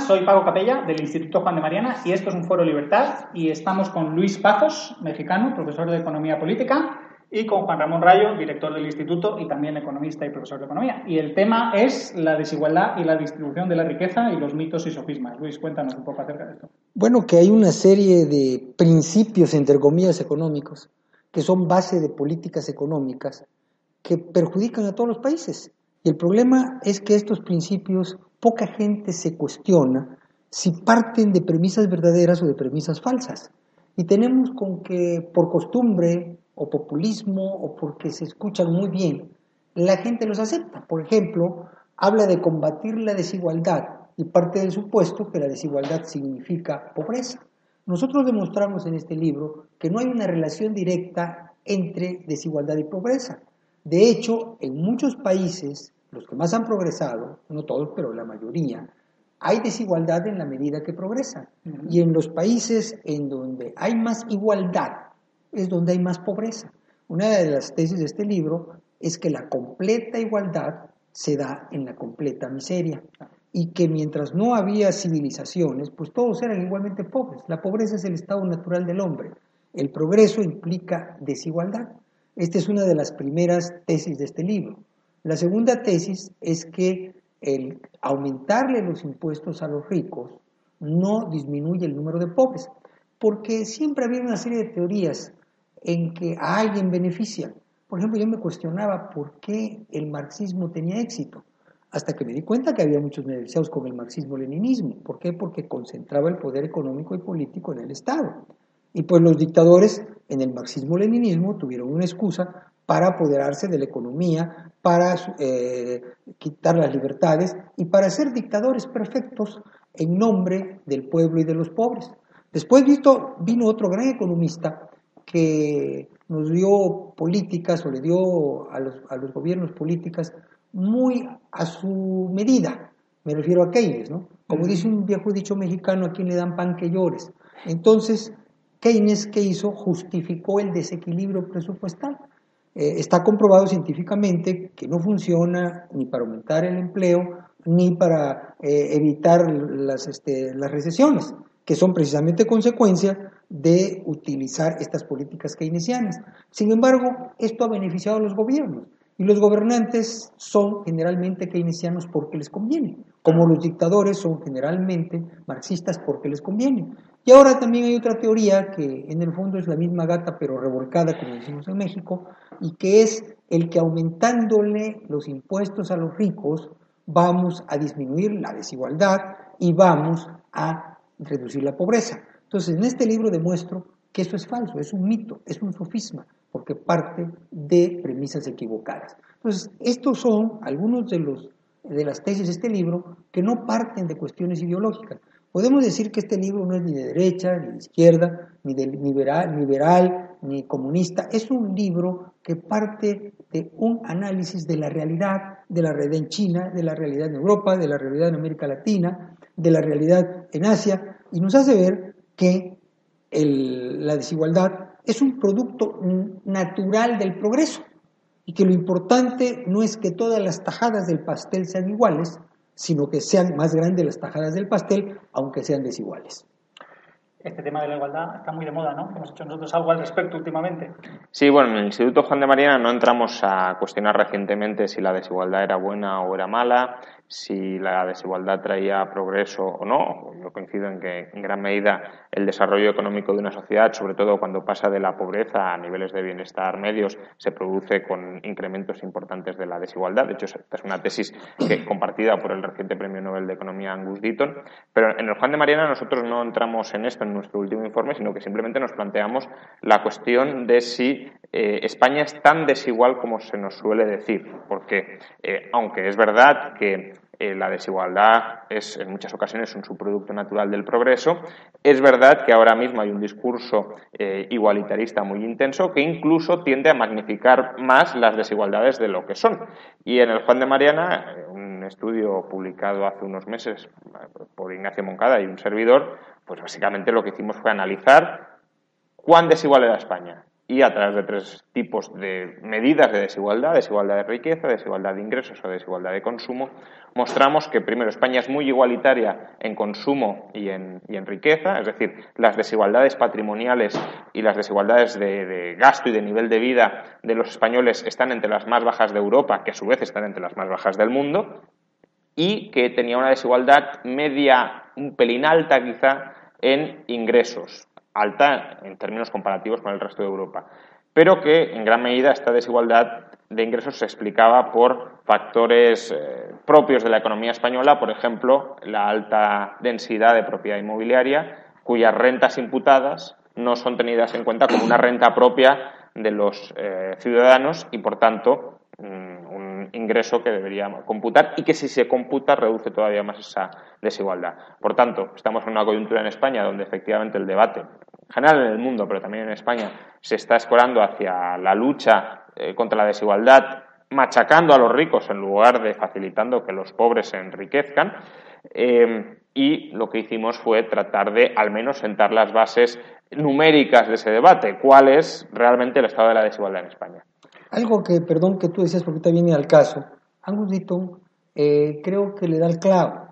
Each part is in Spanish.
Soy Pago Capella del Instituto Juan de Mariana y esto es un foro Libertad y estamos con Luis Pazos, mexicano, profesor de Economía Política, y con Juan Ramón Rayo, director del instituto y también economista y profesor de economía. Y el tema es la desigualdad y la distribución de la riqueza y los mitos y sofismas. Luis, cuéntanos un poco acerca de esto. Bueno, que hay una serie de principios, entre comillas, económicos, que son base de políticas económicas que perjudican a todos los países. Y el problema es que estos principios poca gente se cuestiona si parten de premisas verdaderas o de premisas falsas. Y tenemos con que, por costumbre o populismo o porque se escuchan muy bien, la gente los acepta. Por ejemplo, habla de combatir la desigualdad y parte del supuesto que la desigualdad significa pobreza. Nosotros demostramos en este libro que no hay una relación directa entre desigualdad y pobreza. De hecho, en muchos países los que más han progresado, no todos, pero la mayoría, hay desigualdad en la medida que progresan. Y en los países en donde hay más igualdad es donde hay más pobreza. Una de las tesis de este libro es que la completa igualdad se da en la completa miseria y que mientras no había civilizaciones, pues todos eran igualmente pobres. La pobreza es el estado natural del hombre. El progreso implica desigualdad. Esta es una de las primeras tesis de este libro. La segunda tesis es que el aumentarle los impuestos a los ricos no disminuye el número de pobres, porque siempre había una serie de teorías en que a alguien beneficia. Por ejemplo, yo me cuestionaba por qué el marxismo tenía éxito, hasta que me di cuenta que había muchos beneficiados con el marxismo-leninismo. ¿Por qué? Porque concentraba el poder económico y político en el Estado. Y pues los dictadores en el marxismo-leninismo tuvieron una excusa para apoderarse de la economía, para eh, quitar las libertades y para ser dictadores perfectos en nombre del pueblo y de los pobres. Después visto, vino otro gran economista que nos dio políticas o le dio a los, a los gobiernos políticas muy a su medida. Me refiero a Keynes, ¿no? Como dice un viejo dicho mexicano, a quien le dan pan que llores. Entonces, Keynes, ¿qué hizo? Justificó el desequilibrio presupuestal. Eh, está comprobado científicamente que no funciona ni para aumentar el empleo ni para eh, evitar este, las recesiones, que son precisamente consecuencia de utilizar estas políticas keynesianas. Sin embargo, esto ha beneficiado a los gobiernos y los gobernantes son generalmente keynesianos porque les conviene, como los dictadores son generalmente marxistas porque les conviene. Y ahora también hay otra teoría que en el fondo es la misma gata pero revolcada, como decimos en México, y que es el que aumentándole los impuestos a los ricos vamos a disminuir la desigualdad y vamos a reducir la pobreza. Entonces, en este libro demuestro que eso es falso, es un mito, es un sofisma, porque parte de premisas equivocadas. Entonces, estos son algunos de, los, de las tesis de este libro que no parten de cuestiones ideológicas, Podemos decir que este libro no es ni de derecha, ni de izquierda, ni de liberal, ni comunista. Es un libro que parte de un análisis de la realidad, de la realidad en China, de la realidad en Europa, de la realidad en América Latina, de la realidad en Asia, y nos hace ver que la desigualdad es un producto natural del progreso y que lo importante no es que todas las tajadas del pastel sean iguales, sino que sean más grandes las tajadas del pastel, aunque sean desiguales. Este tema de la igualdad está muy de moda, ¿no? Hemos hecho nosotros algo al respecto últimamente. Sí, bueno, en el Instituto Juan de Mariana no entramos a cuestionar recientemente si la desigualdad era buena o era mala, si la desigualdad traía progreso o no. Yo coincido en que en gran medida el desarrollo económico de una sociedad, sobre todo cuando pasa de la pobreza a niveles de bienestar medios, se produce con incrementos importantes de la desigualdad. De hecho, esta es una tesis que, compartida por el reciente Premio Nobel de Economía Angus Deaton. Pero en el Juan de Mariana nosotros no entramos en esto en nuestro último informe, sino que simplemente nos planteamos la cuestión de si eh, España es tan desigual como se nos suele decir. Porque, eh, aunque es verdad que eh, la desigualdad es en muchas ocasiones un subproducto natural del progreso. Es verdad que ahora mismo hay un discurso eh, igualitarista muy intenso que incluso tiende a magnificar más las desigualdades de lo que son. Y en el Juan de Mariana, eh, un estudio publicado hace unos meses por Ignacio Moncada y un servidor, pues básicamente lo que hicimos fue analizar cuán desigual era España y a través de tres tipos de medidas de desigualdad, desigualdad de riqueza, desigualdad de ingresos o desigualdad de consumo, mostramos que primero España es muy igualitaria en consumo y en, y en riqueza, es decir, las desigualdades patrimoniales y las desigualdades de, de, gasto y de nivel de vida de los españoles están entre las más bajas de Europa, que a su vez están entre las más bajas del mundo, y que tenía una desigualdad media, un pelín alta quizá, en ingresos, alta en términos comparativos con el resto de Europa, pero que en gran medida esta desigualdad de ingresos se explicaba por factores eh, propios de la economía española, por ejemplo, la alta densidad de propiedad inmobiliaria, cuyas rentas imputadas no son tenidas en cuenta como una renta propia de los eh, ciudadanos y, por tanto, mm, ingreso que debería computar y que si se computa reduce todavía más esa desigualdad. Por tanto, estamos en una coyuntura en España donde efectivamente el debate general en el mundo, pero también en España, se está escorando hacia la lucha eh, contra la desigualdad, machacando a los ricos en lugar de facilitando que los pobres se enriquezcan. Eh, y lo que hicimos fue tratar de al menos sentar las bases numéricas de ese debate. ¿Cuál es realmente el estado de la desigualdad en España? Algo que, perdón, que tú decías porque te viene al caso. Angus Deaton eh, creo que le da el clavo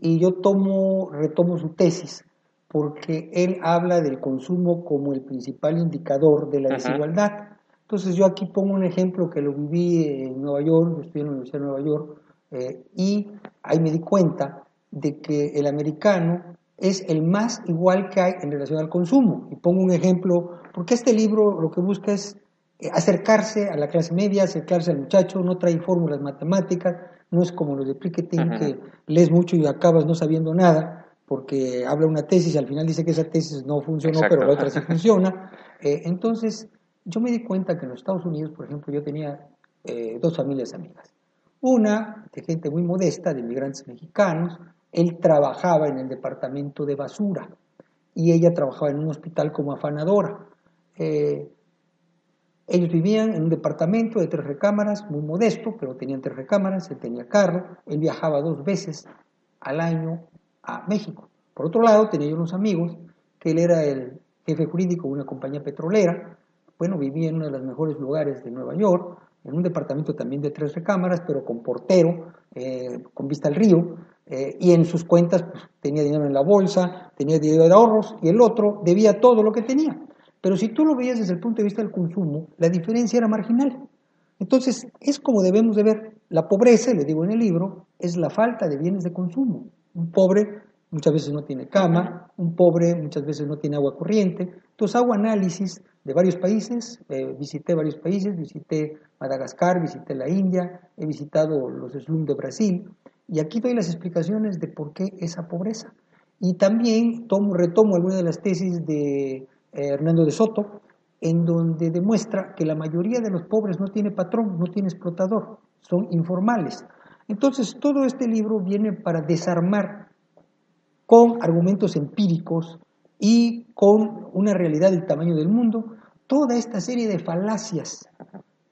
y yo tomo, retomo su tesis porque él habla del consumo como el principal indicador de la desigualdad. Entonces yo aquí pongo un ejemplo que lo viví en Nueva York, estoy en la Universidad de Nueva York, eh, y ahí me di cuenta de que el americano es el más igual que hay en relación al consumo. Y pongo un ejemplo, porque este libro lo que busca es acercarse a la clase media, acercarse al muchacho, no trae fórmulas matemáticas, no es como los de Piketty, que lees mucho y acabas no sabiendo nada, porque habla una tesis y al final dice que esa tesis no funcionó, pero la otra sí funciona. Eh, entonces, yo me di cuenta que en los Estados Unidos, por ejemplo, yo tenía eh, dos familias amigas. Una de gente muy modesta, de inmigrantes mexicanos, él trabajaba en el departamento de basura y ella trabajaba en un hospital como afanadora. Eh, ellos vivían en un departamento de tres recámaras, muy modesto, pero tenían tres recámaras, él tenía carro, él viajaba dos veces al año a México. Por otro lado, tenía yo unos amigos, que él era el jefe jurídico de una compañía petrolera, bueno, vivía en uno de los mejores lugares de Nueva York, en un departamento también de tres recámaras, pero con portero, eh, con vista al río, eh, y en sus cuentas pues, tenía dinero en la bolsa, tenía dinero de ahorros, y el otro debía todo lo que tenía. Pero si tú lo veías desde el punto de vista del consumo, la diferencia era marginal. Entonces, es como debemos de ver. La pobreza, le digo en el libro, es la falta de bienes de consumo. Un pobre muchas veces no tiene cama, un pobre muchas veces no tiene agua corriente. Entonces hago análisis de varios países, eh, visité varios países, visité Madagascar, visité la India, he visitado los slums de Brasil y aquí doy las explicaciones de por qué esa pobreza. Y también tomo, retomo algunas de las tesis de eh, Hernando de Soto, en donde demuestra que la mayoría de los pobres no tiene patrón, no tiene explotador, son informales. Entonces, todo este libro viene para desarmar con argumentos empíricos y con una realidad del tamaño del mundo toda esta serie de falacias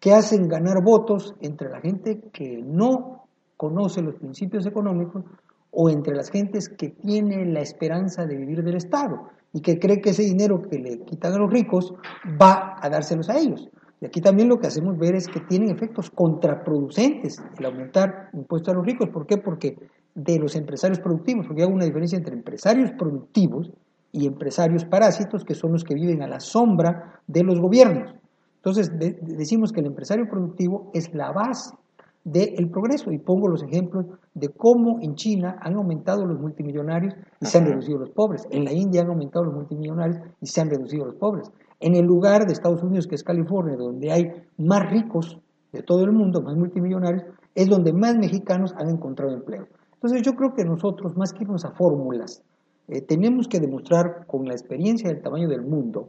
que hacen ganar votos entre la gente que no conoce los principios económicos o entre las gentes que tienen la esperanza de vivir del Estado y que cree que ese dinero que le quitan a los ricos va a dárselos a ellos. Y aquí también lo que hacemos ver es que tienen efectos contraproducentes el aumentar impuestos a los ricos. ¿Por qué? Porque de los empresarios productivos, porque hay una diferencia entre empresarios productivos y empresarios parásitos, que son los que viven a la sombra de los gobiernos. Entonces, decimos que el empresario productivo es la base del progreso. Y pongo los ejemplos de cómo en China han aumentado los multimillonarios y se han reducido los pobres. En la India han aumentado los multimillonarios y se han reducido los pobres. En el lugar de Estados Unidos, que es California, donde hay más ricos de todo el mundo, más multimillonarios, es donde más mexicanos han encontrado empleo. Entonces yo creo que nosotros, más que irnos a fórmulas, eh, tenemos que demostrar con la experiencia del tamaño del mundo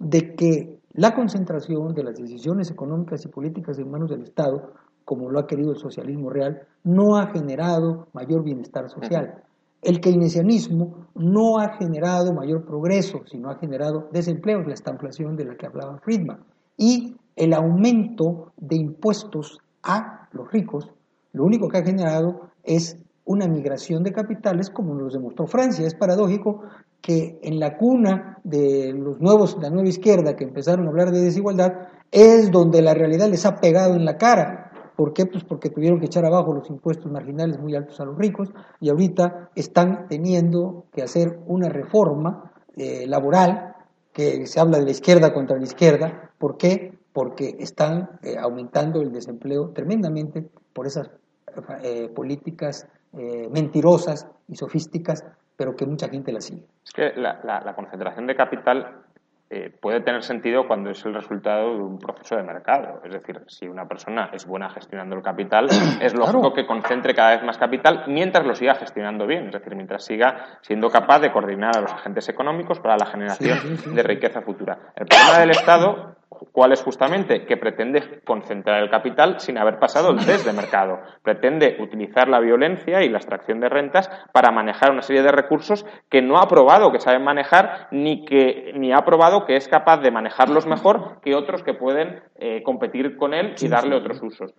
de que la concentración de las decisiones económicas y políticas en manos del Estado como lo ha querido el socialismo real, no ha generado mayor bienestar social. El keynesianismo no ha generado mayor progreso, sino ha generado desempleo, la estanflación de la que hablaba Friedman. Y el aumento de impuestos a los ricos, lo único que ha generado es una migración de capitales, como nos demostró Francia. Es paradójico que en la cuna de los nuevos, la nueva izquierda que empezaron a hablar de desigualdad, es donde la realidad les ha pegado en la cara ¿Por qué? Pues porque tuvieron que echar abajo los impuestos marginales muy altos a los ricos y ahorita están teniendo que hacer una reforma eh, laboral que se habla de la izquierda contra la izquierda. ¿Por qué? Porque están eh, aumentando el desempleo tremendamente por esas eh, políticas mentirosas y sofísticas, pero que mucha gente las sigue. Es que la concentración de capital eh, puede tener sentido cuando es el resultado de un proceso de mercado. Es decir, si una persona es buena gestionando el capital, es lógico que concentre cada vez más capital mientras lo siga gestionando bien. Es decir, mientras siga siendo capaz de coordinar a los agentes económicos para la generación de riqueza futura. El problema del Estado ¿Cuál es justamente? Que pretende concentrar el capital sin haber pasado el test de mercado. Pretende utilizar la violencia y la extracción de rentas para manejar una serie de recursos que no ha probado que saben manejar ni que ni ha probado que es capaz de manejarlos mejor que otros que pueden eh, competir con él y darle otros usos.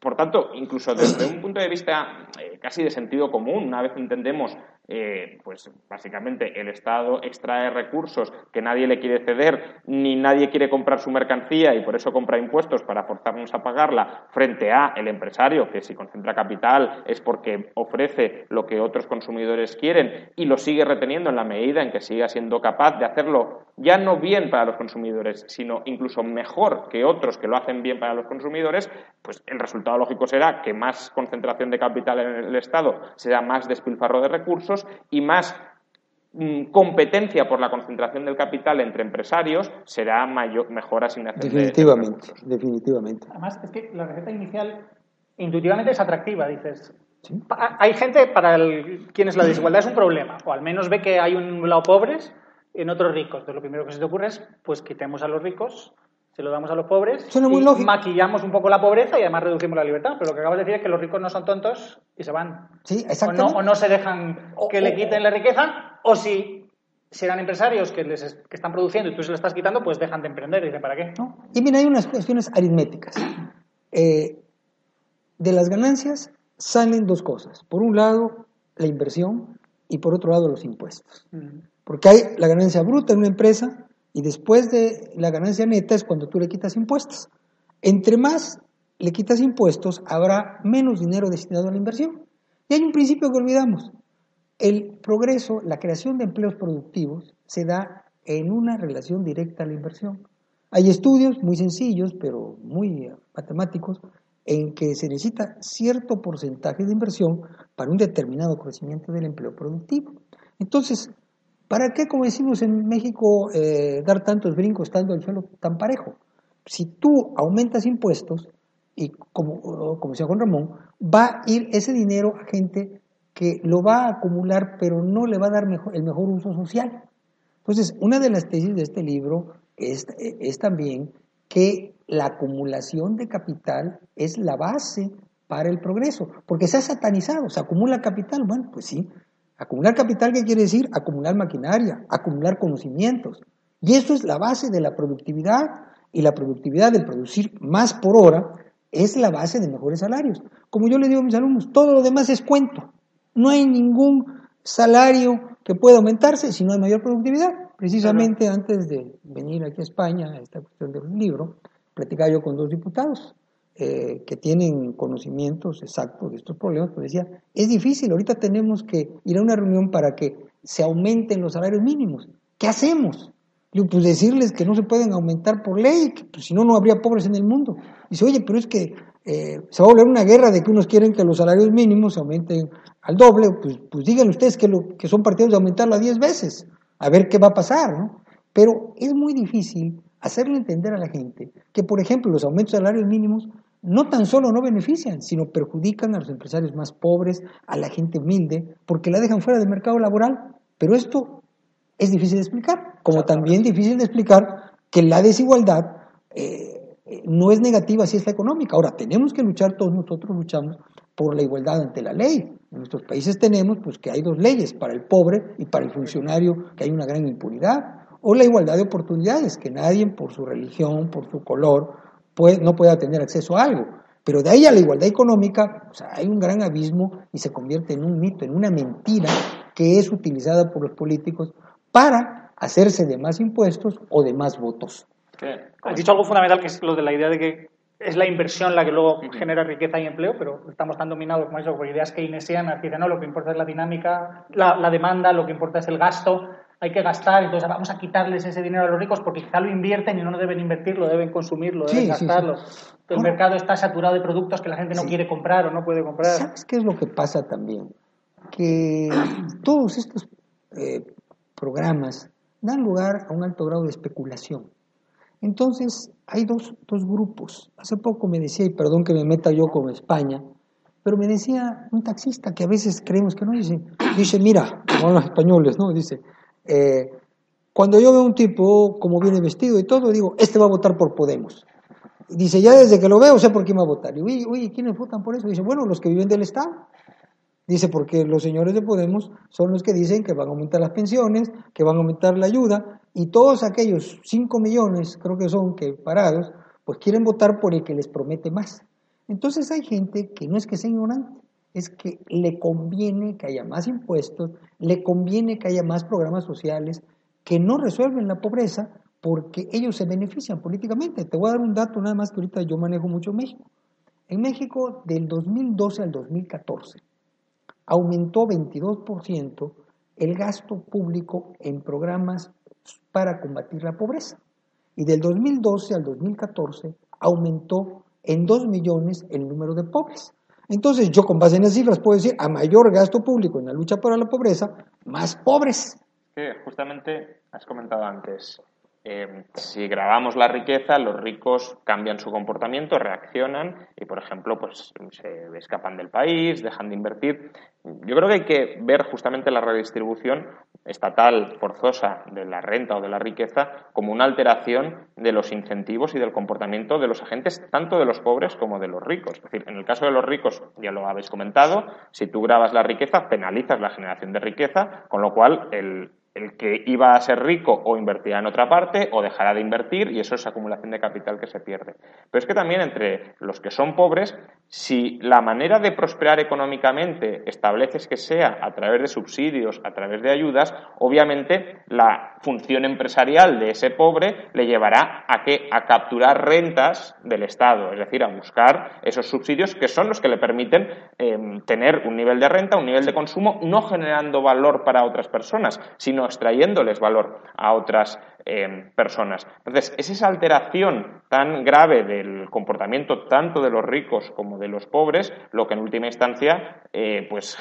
Por tanto, incluso desde un punto de vista eh, casi de sentido común, una vez entendemos eh, pues básicamente el Estado extrae recursos que nadie le quiere ceder, ni nadie quiere comprar su mercancía y por eso compra impuestos para forzarnos a pagarla frente a el empresario que si concentra capital es porque ofrece lo que otros consumidores quieren y lo sigue reteniendo en la medida en que siga siendo capaz de hacerlo ya no bien para los consumidores, sino incluso mejor que otros que lo hacen bien para los consumidores, pues el resultado lógico será que más concentración de capital en el Estado será más despilfarro de recursos y más mm, competencia por la concentración del capital entre empresarios, será mayor, mejor asignación definitivamente, de, Definitivamente. Además, es que la receta inicial intuitivamente es atractiva, dices. Hay gente para quienes la desigualdad es un problema, o al menos ve que hay un lado pobres en otros ricos. Entonces, lo primero que se te ocurre es, pues quitemos a los ricos se lo damos a los pobres, maquillamos un poco la pobreza y además reducimos la libertad. Pero lo que acabas de decir es que los ricos no son tontos y se van. Sí, exactamente. O no, se dejan que le quiten la riqueza, o si, eran empresarios que, les, que están produciendo y tú se lo estás quitando, pues dejan de emprender. Y dicen, ¿para qué? Y mira, hay unas cuestiones aritméticas. Eh, de las ganancias salen dos cosas. Por un lado, la inversión y por otro lado, los impuestos. Porque hay la ganancia bruta en una empresa y después de la ganancia neta es cuando tú le quitas impuestos. Entre más le quitas impuestos, habrá menos dinero destinado a la inversión. Y hay un principio que olvidamos. El progreso, la creación de empleos productivos, se da en una relación directa a la inversión. Hay estudios muy sencillos, pero muy matemáticos, en que se necesita cierto porcentaje de inversión para un determinado crecimiento del empleo productivo. Entonces, ¿Para qué, como decimos en México, eh, dar tantos brincos estando el suelo tan parejo? Si tú aumentas impuestos, y como, decía Juan Ramón, va a ir ese dinero a gente que lo va a acumular, pero no le va a dar el mejor uso social. Entonces, una de las tesis de este libro es también que la acumulación de capital es la base para el progreso, porque se ha satanizado, se acumula capital, bueno, pues sí, Acumular capital, ¿qué quiere decir? Acumular maquinaria, acumular conocimientos. Y eso es la base de la productividad. Y la productividad de producir más por hora es la base de mejores salarios. Como yo le digo a mis alumnos, todo lo demás es cuento. No hay ningún salario que pueda aumentarse si no hay mayor productividad. Precisamente antes de venir aquí a España, a esta cuestión del libro, platicaba yo con dos diputados eh, que tienen conocimientos exactos de estos problemas, pues decía, es difícil, ahorita tenemos que ir a una reunión para que se aumenten los salarios mínimos. ¿Qué hacemos? Digo, pues decirles que no se pueden aumentar por ley, que pues, si no, no habría pobres en el mundo. Dice, oye, pero es que eh, se va a volver una guerra de que unos quieren que los salarios mínimos se aumenten al doble, pues, pues digan ustedes que, lo, que son partidos de aumentarlo a 10 veces, a ver qué va a pasar, ¿no? Pero es muy difícil hacerle entender a la gente que, por ejemplo, los aumentos de salarios mínimos no tan solo no benefician, sino perjudican a los empresarios más pobres, a la gente humilde, porque la dejan fuera del mercado laboral. Pero esto es difícil de explicar, como también difícil de explicar que la desigualdad eh, no es negativa si es la económica. Ahora, tenemos que luchar, todos nosotros luchamos por la igualdad ante la ley. En nuestros países tenemos pues, que hay dos leyes, para el pobre y para el funcionario, que hay una gran impunidad. O la igualdad de oportunidades, que nadie por su religión, por su color, no pueda tener acceso a algo. Pero de ahí a la igualdad económica, hay un gran abismo y se convierte en un mito, en una mentira que es utilizada por los políticos para hacerse de más impuestos o de más votos. Has dicho algo fundamental que es lo de la idea de que es la inversión la que luego genera riqueza y empleo, pero estamos tan dominados como eso, por ideas keynesianas que dicen, no, lo que importa es la dinámica, la, la demanda, lo que importa es el gasto, hay que gastar, entonces vamos a quitarles ese dinero a los ricos porque quizá lo invierten y no deben invertir, lo deben consumir, lo deben gastarlo. El mercado está saturado de productos que la gente no quiere comprar o no puede comprar. ¿Sabes qué es lo que pasa también? Que todos estos eh, programas dan lugar a un alto grado de especulación. Entonces, hay dos, dos grupos. Hace poco me decía, y perdón que me meta yo con España, pero me decía un taxista que a veces creemos que no dice, dice, mira, como los españoles, ¿no? Dice, eh, cuando yo veo un tipo como viene vestido y todo, digo, este va a votar por Podemos. dice, ya desde que lo veo sé por quién va a votar. Y oye, oye, ¿quiénes votan por eso? Dice, bueno, los que viven del Estado. Dice, porque los señores de Podemos son los que dicen que van a aumentar las pensiones, que van a aumentar la ayuda, y todos aquellos 5 millones, creo que son, que parados, pues quieren votar por el que les promete más. Entonces hay gente que no es que sea ignorante, es que le conviene que haya más impuestos, le conviene que haya más programas sociales que no resuelven la pobreza porque ellos se benefician políticamente. Te voy a dar un dato nada más que ahorita yo manejo mucho México. En México, del 2012 al 2014, aumentó 22% el gasto público en programas para combatir la pobreza. Y del 2012 al 2014 aumentó en 2 millones el número de pobres. Entonces, yo con base en las cifras puedo decir, a mayor gasto público en la lucha para la pobreza, más pobres. justamente has comentado antes, eh, si grabamos la riqueza, los ricos cambian su comportamiento, reaccionan y, por ejemplo, pues se escapan del país, dejan de invertir. Yo creo que hay que ver justamente la redistribución estatal forzosa de la renta o de la riqueza como una alteración de los incentivos y del comportamiento de los agentes, tanto de los pobres como de los ricos. Es decir, en el caso de los ricos, ya lo habéis comentado, si tú grabas la riqueza, penalizas la generación de riqueza, con lo cual el, el que iba a ser rico o invertirá en otra parte o dejará de invertir y eso es acumulación de capital que se pierde. Pero es que también entre los que son pobres, si la manera de prosperar económicamente estableces que sea a través de subsidios, a través de ayudas, obviamente la función empresarial de ese pobre le llevará a que a capturar rentas del Estado, es decir, a buscar esos subsidios que son los que le permiten em, tener un nivel de renta, un nivel de consumo, no generando valor para otras personas, sino extrayéndoles valor a otras em, personas. Entonces, es esa alteración tan grave del comportamiento tanto de los ricos como de los pobres lo que en última instancia eh, pues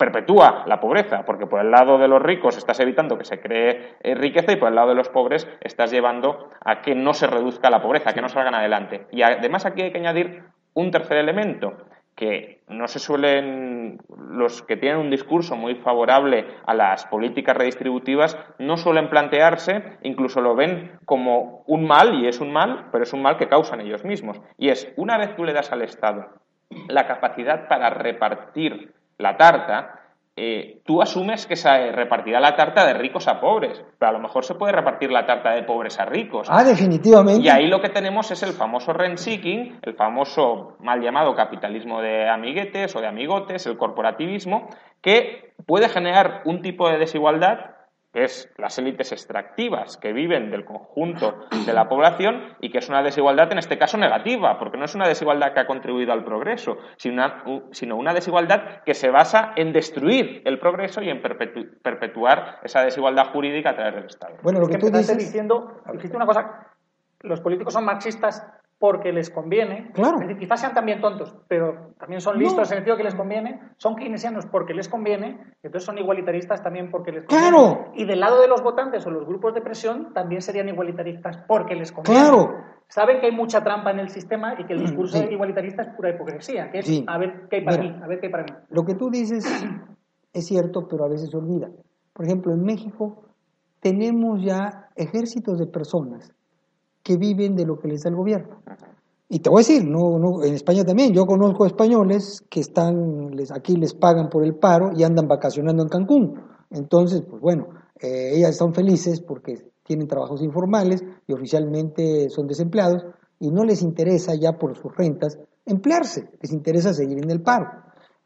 perpetúa la pobreza, porque por el lado de los ricos estás evitando que se cree eh, riqueza y por el lado de los pobres estás llevando a que no se reduzca la pobreza, que no salgan adelante. Y además aquí hay que añadir un tercer elemento, que no se suelen, los que tienen un discurso muy favorable a las políticas redistributivas, no suelen plantearse, incluso lo ven como un mal, y es un mal, pero es un mal que causan ellos mismos. Y es, una vez tú le das al Estado la capacidad para repartir la tarta, eh, tú asumes que se repartirá la tarta de ricos a pobres, pero a lo mejor se puede repartir la tarta de pobres a ricos. Ah, definitivamente. Y ahí lo que tenemos es el famoso rent seeking, el famoso mal llamado capitalismo de amiguetes o de amigotes, el corporativismo, que puede generar un tipo de desigualdad que es las élites extractivas que viven del conjunto de la población y que es una desigualdad en este caso negativa, porque no es una desigualdad que ha contribuido al progreso, sino una, sino una desigualdad que se basa en destruir el progreso y en perpetuar esa desigualdad jurídica a través del Estado. Bueno, lo que, tú dices... diciendo, dijiste una cosa, los políticos son marxistas porque les conviene. Claro. Es decir, quizás sean también tontos, pero también son listos en el sentido que les conviene. Son keynesianos porque les conviene, entonces son igualitaristas también porque les conviene. Claro. Y del lado de los votantes o los grupos de presión también serían igualitaristas porque les conviene. Claro. Saben que hay mucha trampa en el sistema y que el discurso igualitarista es pura hipocresía, que es a ver qué hay para mí, a ver qué hay para mí. Lo que tú dices es cierto, pero a veces se olvida. Por ejemplo, en México tenemos ya ejércitos de personas que viven de lo que les da el gobierno. Y te voy a decir, no, no, en España también, yo conozco españoles que están, les, aquí les pagan por el paro y andan vacacionando en Cancún. Entonces, pues bueno, eh, ellas están felices porque tienen trabajos informales y oficialmente son desempleados y no les interesa ya por sus rentas emplearse, les interesa seguir en el paro.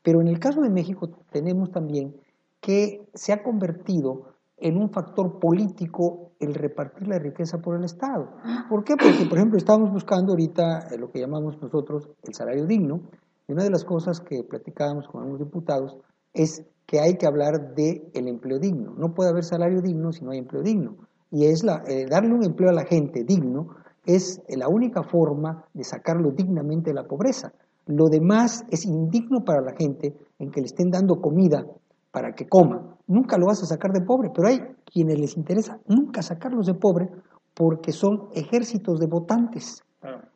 Pero en el caso de México tenemos también que se ha convertido en un factor político el repartir la riqueza por el Estado. ¿Por qué? Porque, por ejemplo, estamos buscando ahorita eh, lo que llamamos nosotros el salario digno, y una de las cosas que platicábamos con algunos diputados es que hay que hablar de el empleo digno. No puede haber salario digno si no hay empleo digno. Y es la, eh, darle un empleo a la gente digno es la única forma de sacarlo dignamente de la pobreza. Lo demás es indigno para la gente en que le estén dando comida para que coma. Nunca lo vas a sacar de pobre, pero hay quienes les interesa nunca sacarlos de pobre porque son ejércitos de votantes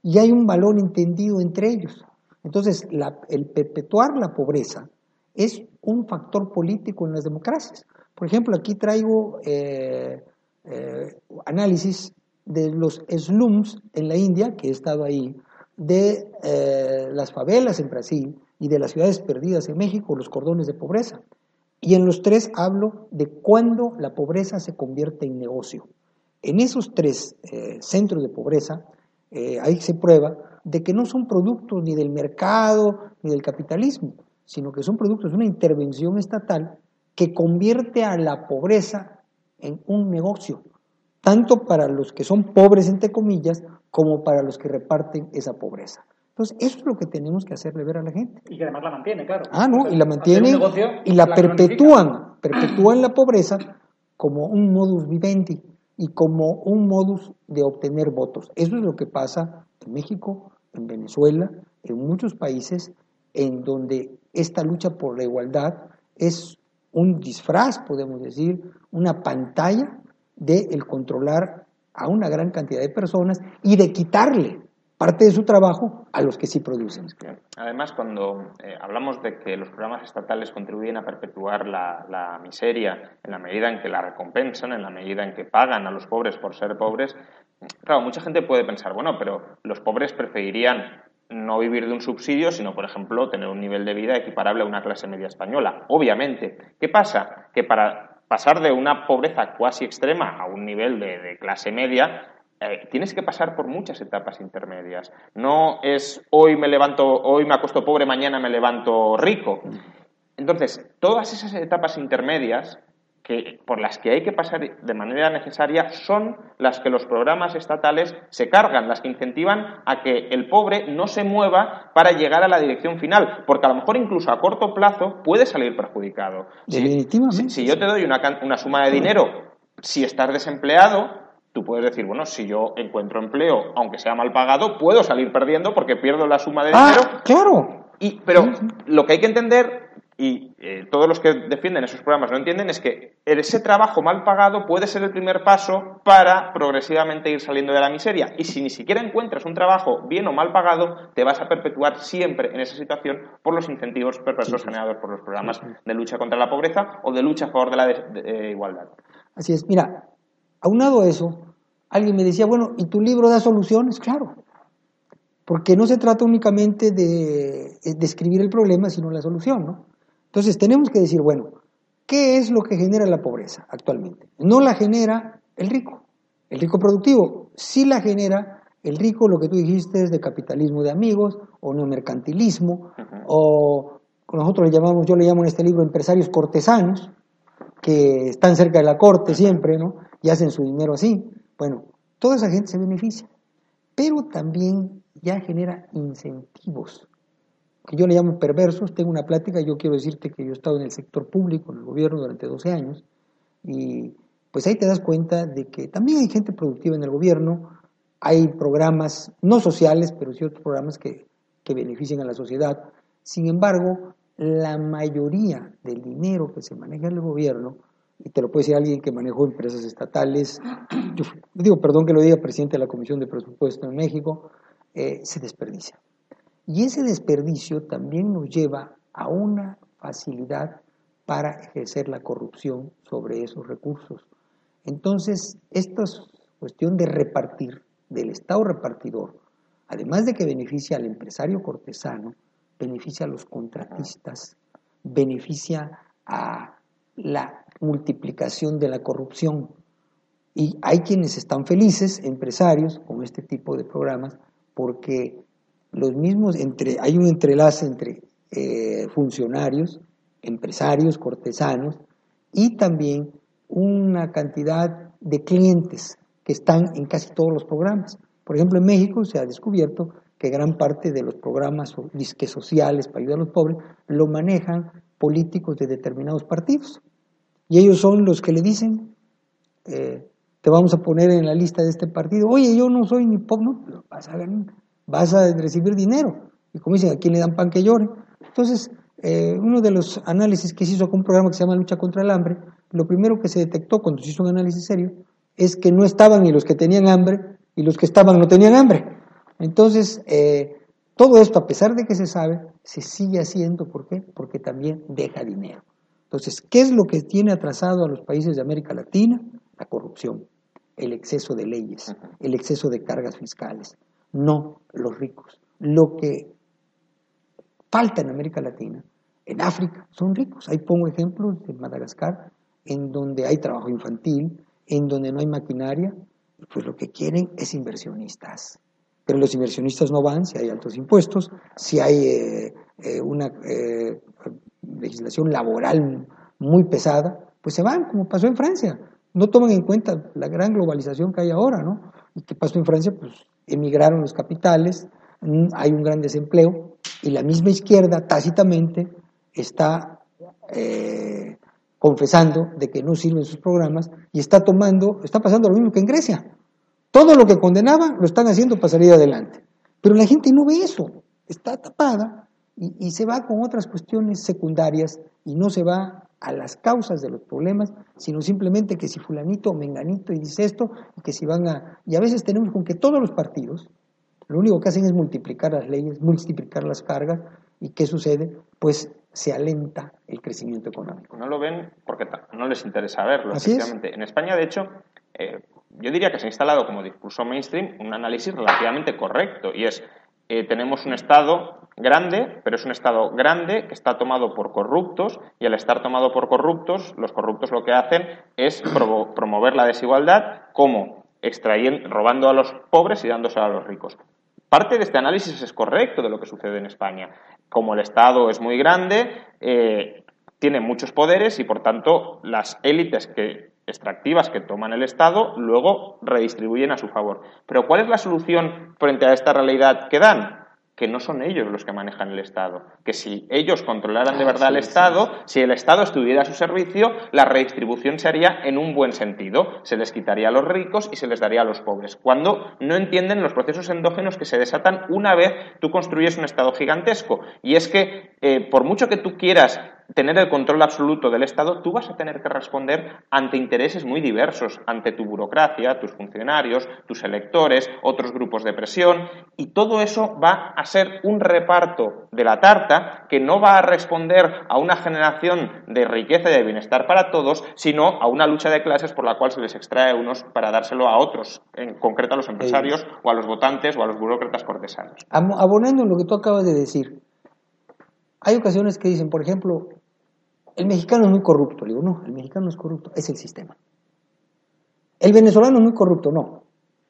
y hay un valor entendido entre ellos. Entonces, el perpetuar la pobreza es un factor político en las democracias. Por ejemplo, aquí traigo eh, eh, análisis de los slums en la India, que he estado ahí, de eh, las favelas en Brasil y de las ciudades perdidas en México, los cordones de pobreza. Y en los tres hablo de cuándo la pobreza se convierte en negocio. En esos tres eh, centros de pobreza, eh, ahí se prueba de que no son productos ni del mercado ni del capitalismo, sino que son productos de una intervención estatal que convierte a la pobreza en un negocio, tanto para los que son pobres, entre comillas, como para los que reparten esa pobreza. Entonces, eso es lo que tenemos que hacerle ver a la gente. Y que además la mantiene, claro. Ah, no, y la mantiene y la, perpetúan, perpetúan la pobreza como un modus vivendi y como un modus de obtener votos. Eso es lo que pasa en México, en Venezuela, en muchos países en donde esta lucha por la igualdad es un disfraz, podemos decir, una pantalla de el controlar a una gran cantidad de personas y de quitarle parte de su trabajo a los que sí producen. Además, cuando eh, hablamos de que los programas estatales contribuyen a perpetuar la, miseria en la medida en que la recompensan, en la medida en que pagan a los pobres por ser pobres, claro, mucha gente puede pensar, bueno, pero los pobres preferirían no vivir de un subsidio, sino, por ejemplo, tener un nivel de vida equiparable a una clase media española. Obviamente. ¿Qué pasa? Que para pasar de una pobreza cuasi extrema a un nivel de clase media, eh, tienes que pasar por muchas etapas intermedias. No es hoy me levanto, hoy me acuesto pobre, mañana me levanto rico. Entonces, todas esas etapas intermedias que, por las que hay que pasar de manera necesaria son las que los programas estatales se cargan, las que incentivan a que el pobre no se mueva para llegar a la dirección final, porque a lo mejor incluso a corto plazo puede salir perjudicado. Si, yo te doy una, una suma de dinero, si estás desempleado, tú puedes decir, bueno, si yo encuentro empleo, aunque sea mal pagado, puedo salir perdiendo porque pierdo la suma de ah, dinero. claro. Y, pero lo que hay que entender, y eh, todos los que defienden esos programas lo entienden, es que ese trabajo mal pagado puede ser el primer paso para progresivamente ir saliendo de la miseria. Y si ni siquiera encuentras un trabajo bien o mal pagado, te vas a perpetuar siempre en esa situación por los incentivos perversos generados por los programas de lucha contra la pobreza o de lucha a favor de la eh, igualdad. Así es. Mira, aunado a eso, Alguien me decía, bueno, ¿y tu libro da soluciones? Claro, porque no se trata únicamente de describir el problema, sino la solución, ¿no? Entonces tenemos que decir, bueno, ¿qué es lo que genera la pobreza actualmente? No la genera el rico, el rico productivo, sí la genera el rico, lo que tú dijiste es de capitalismo de amigos, o no mercantilismo, o nosotros le llamamos, yo le llamo en este libro empresarios cortesanos, que están cerca de la corte siempre, ¿no? Y hacen su dinero así. Bueno, toda esa gente se beneficia, pero también ya genera incentivos, que yo le llamo perversos. Tengo una plática, yo quiero decirte que yo he estado en el sector público, en el gobierno durante 12 años, y pues ahí te das cuenta de que también hay gente productiva en el gobierno, hay programas no sociales, pero otros programas que, que benefician a la sociedad. Sin embargo, la mayoría del dinero que se maneja en el gobierno, y te lo puede decir alguien que manejó empresas estatales, yo digo, perdón que lo diga, presidente de la Comisión de Presupuesto en México, eh, se desperdicia. Y ese desperdicio también nos lleva a una facilidad para ejercer la corrupción sobre esos recursos. Entonces, esto es cuestión de repartir, del Estado repartidor, además de que beneficia al empresario cortesano, beneficia a los contratistas, beneficia a la multiplicación de la corrupción. Y hay quienes están felices, empresarios, con este tipo de programas, porque los mismos, entre, hay un entrelace entre eh, funcionarios, empresarios, cortesanos, y también una cantidad de clientes que están en casi todos los programas. Por ejemplo, en México se ha descubierto que gran parte de los programas sociales para ayudar a los pobres lo manejan políticos de determinados partidos. Y ellos son los que le dicen, eh, te vamos a poner en la lista de este partido, oye, yo no soy ni pobre, no, vas a, vas a recibir dinero. Y como dicen, ¿a quién le dan pan que llore? Entonces, eh, uno de los análisis que se hizo con un programa que se llama Lucha contra el Hambre, lo primero que se detectó cuando se hizo un análisis serio es que no estaban ni los que tenían hambre y los que estaban no tenían hambre. Entonces, eh, todo esto, a pesar de que se sabe, se sigue haciendo. ¿Por qué? Porque también deja dinero. Entonces, ¿qué es lo que tiene atrasado a los países de América Latina? La corrupción, el exceso de leyes, el exceso de cargas fiscales, no los ricos. Lo que falta en América Latina, en África, son ricos. Ahí pongo ejemplos de Madagascar, en donde hay trabajo infantil, en donde no hay maquinaria, pues lo que quieren es inversionistas pero los inversionistas no van si hay altos impuestos, si hay eh, eh, una eh, legislación laboral muy pesada, pues se van, como pasó en Francia. No toman en cuenta la gran globalización que hay ahora, ¿no? ¿Y qué pasó en Francia? Pues emigraron los capitales, mm, hay un gran desempleo, y la misma izquierda tácitamente está confesando de que no sirven sus programas y está tomando, está pasando lo mismo que en Grecia. Todo lo que condenaba lo están haciendo para salir adelante. Pero la gente no ve eso, está tapada y, se va con otras cuestiones secundarias y no se va a las causas de los problemas, sino simplemente que si fulanito o menganito y dice esto, y que si van a... Y a veces tenemos con que todos los partidos, lo único que hacen es multiplicar las leyes, multiplicar las cargas, ¿y qué sucede? Pues se alenta el crecimiento económico. No lo ven porque no les interesa verlo, efectivamente. En España, de hecho, eh, yo diría que se ha instalado como discurso mainstream un análisis relativamente correcto y es eh, tenemos un Estado grande, pero es un Estado grande que está tomado por corruptos y al estar tomado por corruptos, los corruptos lo que hacen es promover la desigualdad como extrayendo, robando a los pobres y dándose a los ricos. Parte de este análisis es correcto de lo que sucede en España. Como el Estado es muy grande, eh, tiene muchos poderes y, por tanto, las élites que extractivas que toman el Estado luego redistribuyen a su favor. Pero ¿cuál es la solución frente a esta realidad que dan? que no son ellos los que manejan el Estado. Que si ellos controlaran de ah, verdad el Estado, si el Estado estuviera a su servicio, la redistribución se haría en un buen sentido. Se les quitaría a los ricos y se les daría a los pobres. Cuando no entienden los procesos endógenos que se desatan una vez tú construyes un Estado gigantesco. Y es que, eh, por mucho que tú quieras tener el control absoluto del Estado, tú vas a tener que responder ante intereses muy diversos, ante tu burocracia, tus funcionarios, tus electores, otros grupos de presión, y todo eso va a ser un reparto de la tarta que no va a responder a una generación de riqueza y de bienestar para todos, sino a una lucha de clases por la cual se les extrae a unos para dárselo a otros, en concreto a los empresarios o a los votantes o a los burócratas cortesanos. Abonando en lo que tú acabas de decir, hay ocasiones que dicen, por ejemplo, el mexicano es muy corrupto. Le digo, no, el mexicano no es corrupto, es el sistema. El venezolano es muy corrupto, no.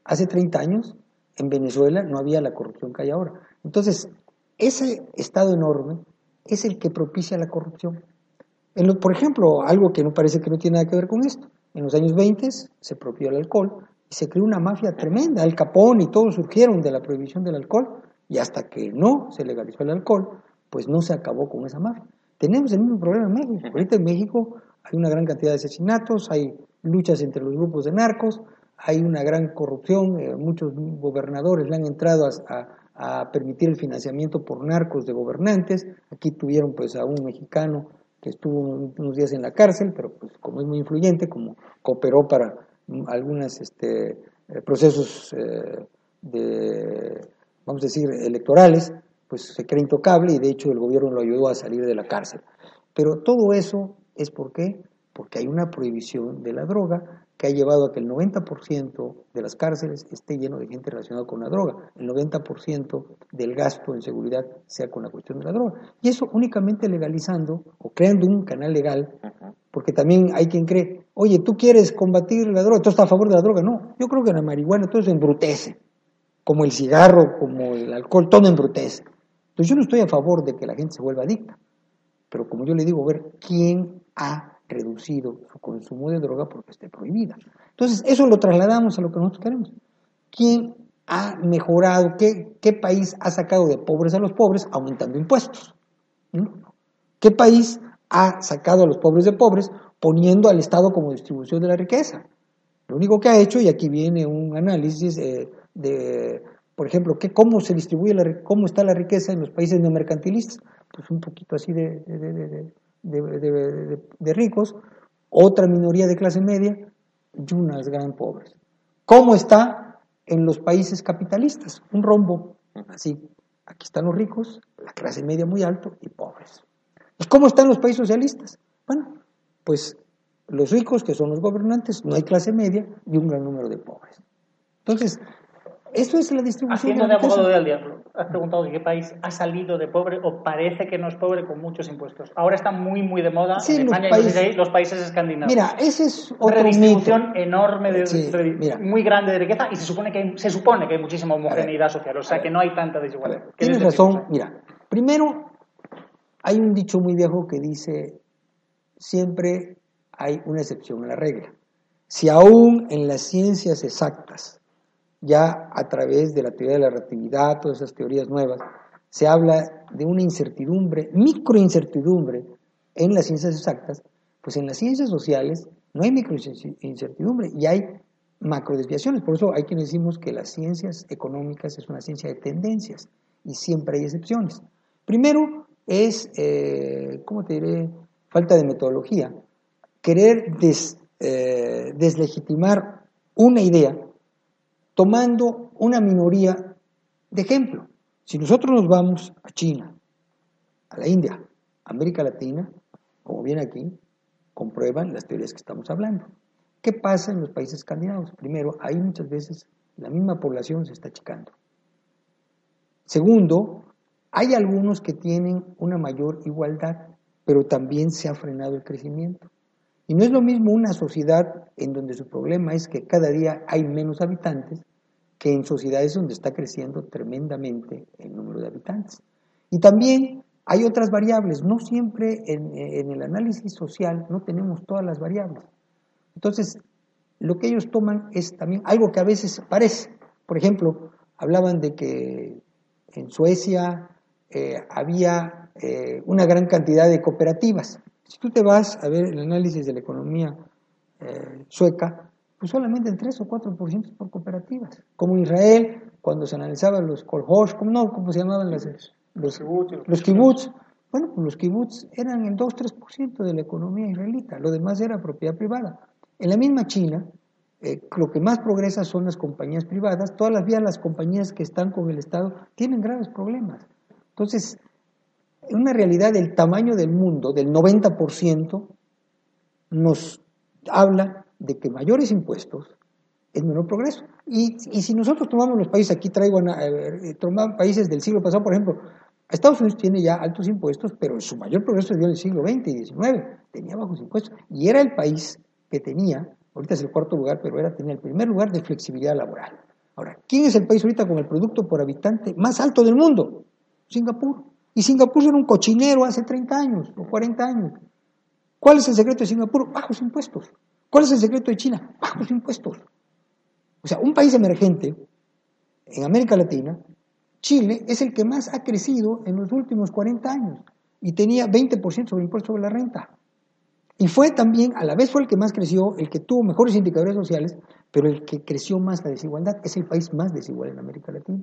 Hace 30 años en Venezuela no había la corrupción que hay ahora. Entonces, ese Estado enorme es el que propicia la corrupción. por ejemplo, algo que no parece que no tiene nada que ver con esto. En los años 20 se prohibió el alcohol y se creó una mafia tremenda. El Capón y todos surgieron de la prohibición del alcohol y hasta que no se legalizó el alcohol, pues no se acabó con esa mafia. Tenemos el mismo problema en México. Ahorita en México hay una gran cantidad de asesinatos, hay luchas entre los grupos de narcos, hay una gran corrupción, eh, muchos gobernadores le han entrado a, permitir el financiamiento por narcos de gobernantes. Aquí tuvieron pues a un mexicano que estuvo unos días en la cárcel, pero pues como es muy influyente, como cooperó para algunos este, eh, procesos eh, de, vamos a decir, electorales, pues se cree intocable y de hecho el gobierno lo ayudó a salir de la cárcel. Pero todo eso es por qué? Porque hay una prohibición de la droga que ha llevado a que el 90% de las cárceles esté lleno de gente relacionada con la droga, el 90% del gasto en seguridad sea con la cuestión de la droga. Y eso únicamente legalizando o creando un canal legal, porque también hay quien cree, oye, tú quieres combatir la droga, tú estás a favor de la droga. No, yo creo que la marihuana todo eso embrutece, como el cigarro, como el alcohol, todo embrutece. Entonces yo no estoy a favor de que la gente se vuelva adicta, pero como yo le digo, ver quién ha reducido su consumo de droga porque esté prohibida. Entonces, eso lo trasladamos a lo que nosotros queremos. ¿Quién ha mejorado, qué, país ha sacado de pobres a los pobres aumentando impuestos? ¿Qué país ha sacado a los pobres de pobres poniendo al Estado como distribución de la riqueza? Lo único que ha hecho, y aquí viene un análisis eh, de, por ejemplo, que cómo se distribuye, la, cómo está la riqueza en los países neomercantilistas, pues un poquito así de de, ricos, otra minoría de clase media y unas gran pobres. ¿Cómo está en los países capitalistas? Un rombo, así. Aquí están los ricos, la clase media muy alto y pobres. ¿Y cómo están los países socialistas? Bueno, pues los ricos, que son los gobernantes, no hay clase media y un gran número de pobres. Entonces, eso es la distribución Haciendo de, abogado del diablo, has preguntado de qué país ha salido de pobre o parece que no es pobre con muchos impuestos. Ahora está muy, muy de moda en España los países, y los países escandinavos. Mira, ese es otro Redistribución enorme, de, muy grande de riqueza y se supone que hay, se supone que hay muchísima homogeneidad social, o sea que no hay tanta desigualdad. Tienes razón, mira, primero hay un dicho muy viejo que dice siempre hay una excepción a la regla. Si aún en las ciencias exactas ya a través de la teoría de la relatividad, todas esas teorías nuevas, se habla de una incertidumbre, microincertidumbre en las ciencias exactas, pues en las ciencias sociales no hay microincertidumbre y hay macrodesviaciones. Por eso hay quienes decimos que las ciencias económicas es una ciencia de tendencias y siempre hay excepciones. Primero es, eh, ¿cómo te diré? Falta de metodología. Querer eh, deslegitimar una idea tomando una minoría de ejemplo. Si nosotros nos vamos a China, a la India, a América Latina, como viene aquí, comprueban las teorías que estamos hablando. ¿Qué pasa en los países escandinavos? Primero, ahí muchas veces la misma población se está achicando. Segundo, hay algunos que tienen una mayor igualdad, pero también se ha frenado el crecimiento. Y no es lo mismo una sociedad en donde su problema es que cada día hay menos habitantes que en sociedades donde está creciendo tremendamente el número de habitantes. Y también hay otras variables, no siempre en, el análisis social no tenemos todas las variables. Entonces, lo que ellos toman es también algo que a veces parece. Por ejemplo, hablaban de que en Suecia eh, había eh, una gran cantidad de cooperativas. Si tú te vas a ver el análisis de la economía eh, sueca, pues solamente el 3 o 4% por cooperativas. Como Israel, cuando se analizaban los kolhosh, ¿cómo no? ¿Cómo se llamaban los, los, los kibbutz? Bueno, pues los kibbutz eran el 2-3% de la economía israelita, lo demás era propiedad privada. En la misma China, eh, lo que más progresa son las compañías privadas, todas las vías las compañías que están con el Estado tienen graves problemas. Entonces, en una realidad del tamaño del mundo, del 90%, nos habla de que mayores impuestos es menor progreso. Y, y si nosotros tomamos los países, aquí traigo eh, países del siglo pasado, por ejemplo, Estados Unidos tiene ya altos impuestos, pero su mayor progreso dio en el siglo XX y XIX, tenía bajos impuestos, y era el país que tenía, ahorita es el cuarto lugar, pero era, tenía el primer lugar de flexibilidad laboral. Ahora, ¿quién es el país ahorita con el producto por habitante más alto del mundo? Singapur. Y Singapur era un cochinero hace 30 años o 40 años. ¿Cuál es el secreto de Singapur? Bajos impuestos. ¿Cuál es el secreto de China? Bajos impuestos. O sea, un país emergente en América Latina, Chile es el que más ha crecido en los últimos 40 años y tenía 20% sobre impuesto sobre la renta. Y fue también, a la vez fue el que más creció, el que tuvo mejores indicadores sociales, pero el que creció más la desigualdad, es el país más desigual en América Latina.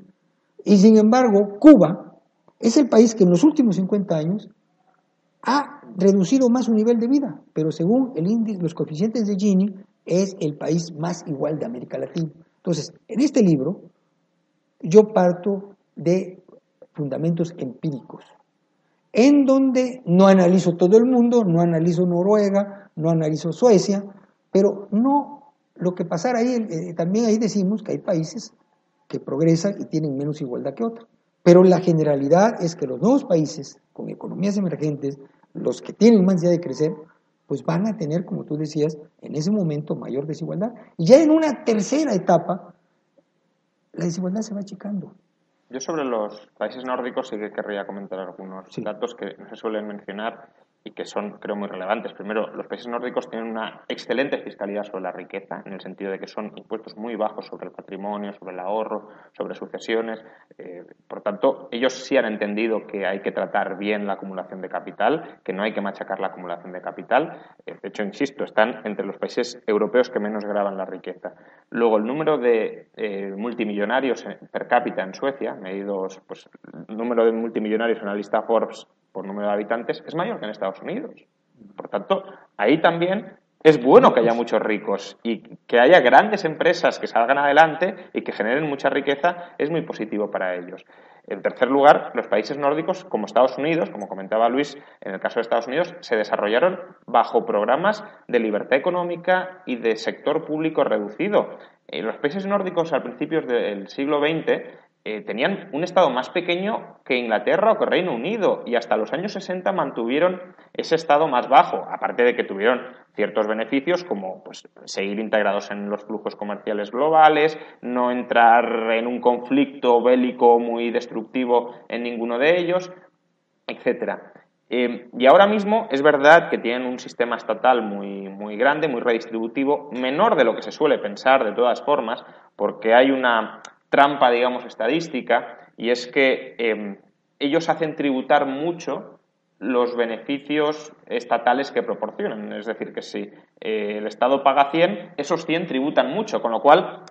Y sin embargo, Cuba es el país que en los últimos 50 años ha reducido más su nivel de vida, pero según el índice, los coeficientes de Gini, es el país más igual de América Latina. Entonces, en este libro, yo parto de fundamentos empíricos, en donde no analizo todo el mundo, no analizo Noruega, no analizo Suecia, pero no lo que pasara ahí, eh, también ahí decimos que hay países que progresan y tienen menos igualdad que otros. Pero la generalidad es que los nuevos países con economías emergentes, los que tienen más necesidad de crecer, pues van a tener, como tú decías, en ese momento mayor desigualdad. Y ya en una tercera etapa, la desigualdad se va achicando. Yo sobre los países nórdicos sí que querría comentar algunos datos que no se suelen mencionar y que son, creo, muy relevantes. Primero, los países nórdicos tienen una excelente fiscalidad sobre la riqueza, en el sentido de que son impuestos muy bajos sobre el patrimonio, sobre el ahorro, sobre sucesiones. Eh, por tanto, ellos sí han entendido que hay que tratar bien la acumulación de capital, que no hay que machacar la acumulación de capital. Eh, de hecho, insisto, están entre los países europeos que menos graban la riqueza. Luego, el número de eh, multimillonarios per cápita en Suecia, medidos, pues, el número de multimillonarios en la lista Forbes por número de habitantes es mayor que en Estados Unidos. Por tanto, ahí también es bueno que haya muchos ricos y que haya grandes empresas que salgan adelante y que generen mucha riqueza es muy positivo para ellos. En tercer lugar, los países nórdicos, como Estados Unidos, como comentaba Luis, en el caso de Estados Unidos, se desarrollaron bajo programas de libertad económica y de sector público reducido. En los países nórdicos, al principios del siglo XX, eh, tenían un Estado más pequeño que Inglaterra o que Reino Unido y hasta los años 60 mantuvieron ese Estado más bajo, aparte de que tuvieron ciertos beneficios como pues, seguir integrados en los flujos comerciales globales, no entrar en un conflicto bélico muy destructivo en ninguno de ellos, etc. Eh, y ahora mismo es verdad que tienen un sistema estatal muy, muy grande, muy redistributivo, menor de lo que se suele pensar de todas formas, porque hay una trampa, digamos, estadística, y es que em, ellos hacen tributar mucho los beneficios estatales que proporcionan. Es decir, que si eh, el Estado paga 100, esos 100 tributan mucho, con lo cual,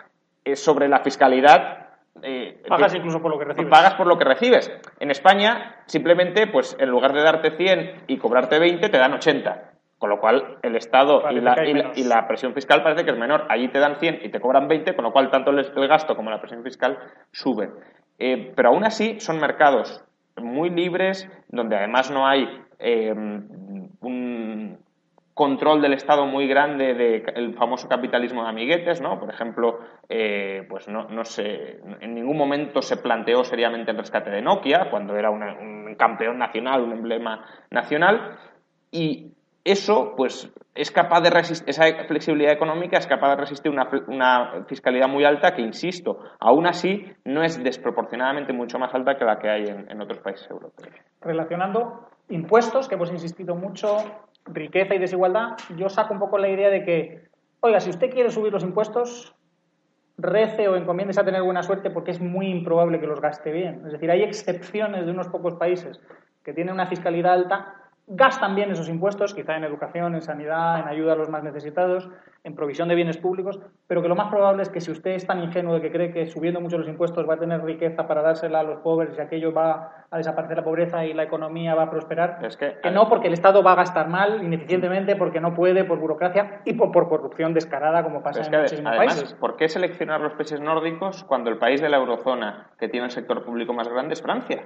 eh, sobre la fiscalidad... Eh, pagas incluso por lo que recibes. Pagas por lo que recibes. En España, simplemente, pues en lugar de darte 100 y cobrarte 20, te dan 80. Con lo cual, el Estado y la, presión fiscal parece que es menor. Allí te dan 100 y te cobran 20, con lo cual tanto el, gasto como la presión fiscal suben. Eh, pero aún así son mercados muy libres, donde además no hay eh, un control del Estado muy grande del famoso capitalismo de amiguetes, ¿no? Por ejemplo, eh, pues no, no se, en ningún momento se planteó seriamente el rescate de Nokia, cuando era un campeón nacional, un emblema nacional, y eso pues es capaz de resistir, esa flexibilidad económica es capaz de resistir una, fiscalidad muy alta que, insisto, aún así no es desproporcionadamente mucho más alta que la que hay en, otros países europeos. Relacionando impuestos, que hemos insistido mucho, riqueza y desigualdad, yo saco un poco la idea de que, oiga, si usted quiere subir los impuestos, rece o encomiendes a tener buena suerte porque es muy improbable que los gaste bien. Es decir, hay excepciones de unos pocos países que tienen una fiscalidad alta gastan bien esos impuestos, quizá en educación, en sanidad, en ayuda a los más necesitados, en provisión de bienes públicos, pero que lo más probable es que si usted es tan ingenuo de que cree que subiendo mucho los impuestos va a tener riqueza para dársela a los pobres y aquello va a desaparecer la pobreza y la economía va a prosperar, es que, no, porque el Estado va a gastar mal, ineficientemente, porque no puede, por burocracia y por, corrupción descarada, como pasa en muchísimos además, países. ¿Por qué seleccionar los países nórdicos cuando el país de la eurozona que tiene el sector público más grande es Francia?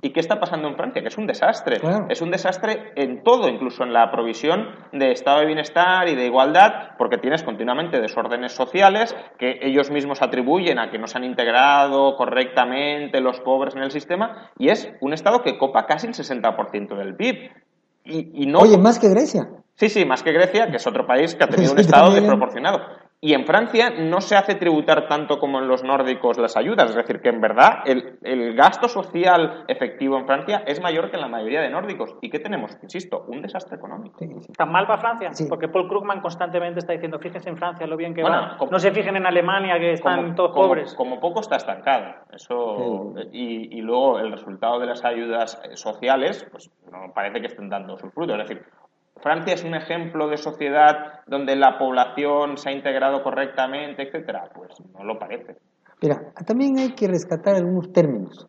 ¿Y qué está pasando en Francia? Que es un desastre. Es un desastre en todo, incluso en la provisión de estado de bienestar y de igualdad, porque tienes continuamente desórdenes sociales que ellos mismos atribuyen a que no se han integrado correctamente los pobres en el sistema y es un Estado que copa casi el 60% del PIB. Y, no... Oye, más que Grecia. Sí, sí, más que Grecia, que es otro país que ha tenido un Estado desproporcionado. Y en Francia no se hace tributar tanto como en los nórdicos las ayudas, es decir, que en verdad el, gasto social efectivo en Francia es mayor que en la mayoría de nórdicos. ¿Y qué tenemos? Insisto, un desastre económico. ¿Tan mal va Francia? Porque Paul Krugman constantemente está diciendo, fíjense en Francia lo bien que va. no se fijen en Alemania que están todos pobres. Como poco está estancado. Eso, y, y, luego el resultado de las ayudas sociales, pues no parece que estén dando sus frutos. Es decir, Francia es un ejemplo de sociedad donde la población se ha integrado correctamente, etcétera. Pues no lo parece. Mira, también hay que rescatar algunos términos,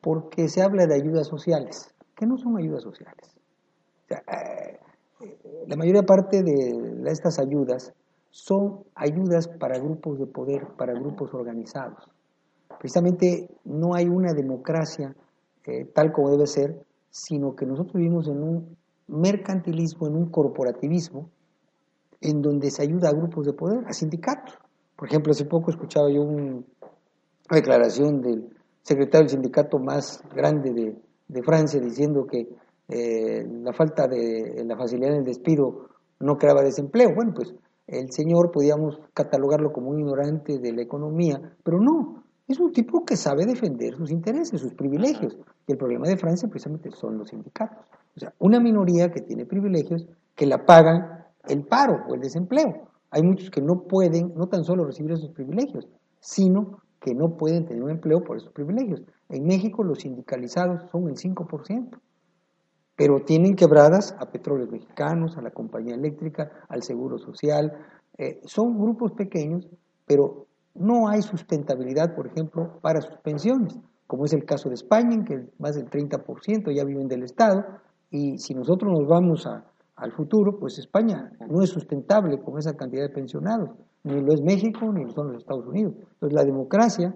porque se habla de ayudas sociales, que no son ayudas sociales. Eh, la mayoría parte de estas ayudas son ayudas para grupos de poder, para grupos organizados. Precisamente no hay una democracia eh, tal como debe ser, sino que nosotros vivimos en un mercantilismo, en un corporativismo, en donde se ayuda a grupos de poder, a sindicatos. Por ejemplo, hace poco escuchaba yo una declaración del secretario del sindicato más grande de, Francia diciendo que eh, la falta de la facilidad en el despido no creaba desempleo. Bueno, pues el señor podíamos catalogarlo como un ignorante de la economía, pero no, es un tipo que sabe defender sus intereses, sus privilegios. Y el problema de Francia precisamente son los sindicatos. O sea, una minoría que tiene privilegios que la pagan el paro o el desempleo. Hay muchos que no pueden, no tan solo recibir esos privilegios, sino que no pueden tener un empleo por esos privilegios. En México los sindicalizados son el 5%, pero tienen quebradas a petróleos mexicanos, a la compañía eléctrica, al seguro social. Eh, son grupos pequeños, pero no hay sustentabilidad, por ejemplo, para sus pensiones, como es el caso de España, en que más del 30% ya viven del Estado, y si nosotros nos vamos al futuro, pues España no es sustentable con esa cantidad de pensionados, ni lo es México, ni lo son los Estados Unidos. Entonces la democracia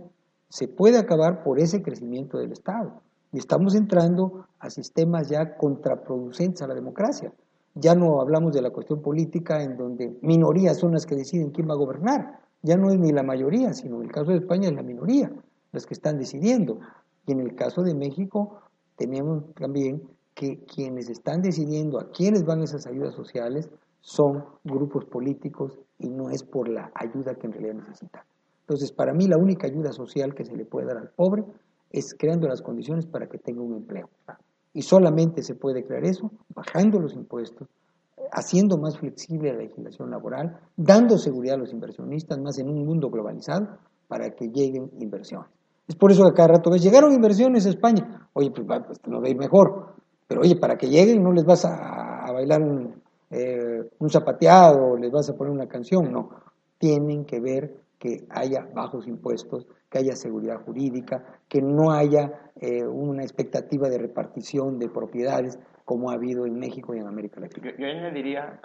se puede acabar por ese crecimiento del Estado. Y estamos entrando a sistemas ya contraproducentes a la democracia. Ya no hablamos de la cuestión política en donde minorías son las que deciden quién va a gobernar. Ya no es ni la mayoría, sino en el caso de España es la minoría las que están decidiendo. Y en el caso de México tenemos también que quienes están decidiendo a quiénes van esas ayudas sociales son grupos políticos y no es por la ayuda que en realidad necesitan. Entonces, para mí la única ayuda social que se le puede dar al pobre es creando las condiciones para que tenga un empleo. Y solamente se puede crear eso bajando los impuestos, haciendo más flexible la legislación laboral, dando seguridad a los inversionistas, más en un mundo globalizado, para que lleguen inversiones. Es por eso que cada rato ves, llegaron inversiones a España. Oye, pues, pues no ve mejor. Pero oye, para que lleguen no les vas a, bailar un, eh, un zapateado, les vas a poner una canción, no. Tienen que ver que haya bajos impuestos, que haya seguridad jurídica, que no haya eh, una expectativa de repartición de propiedades como ha habido en México y en América Latina. Yo, yo añadiría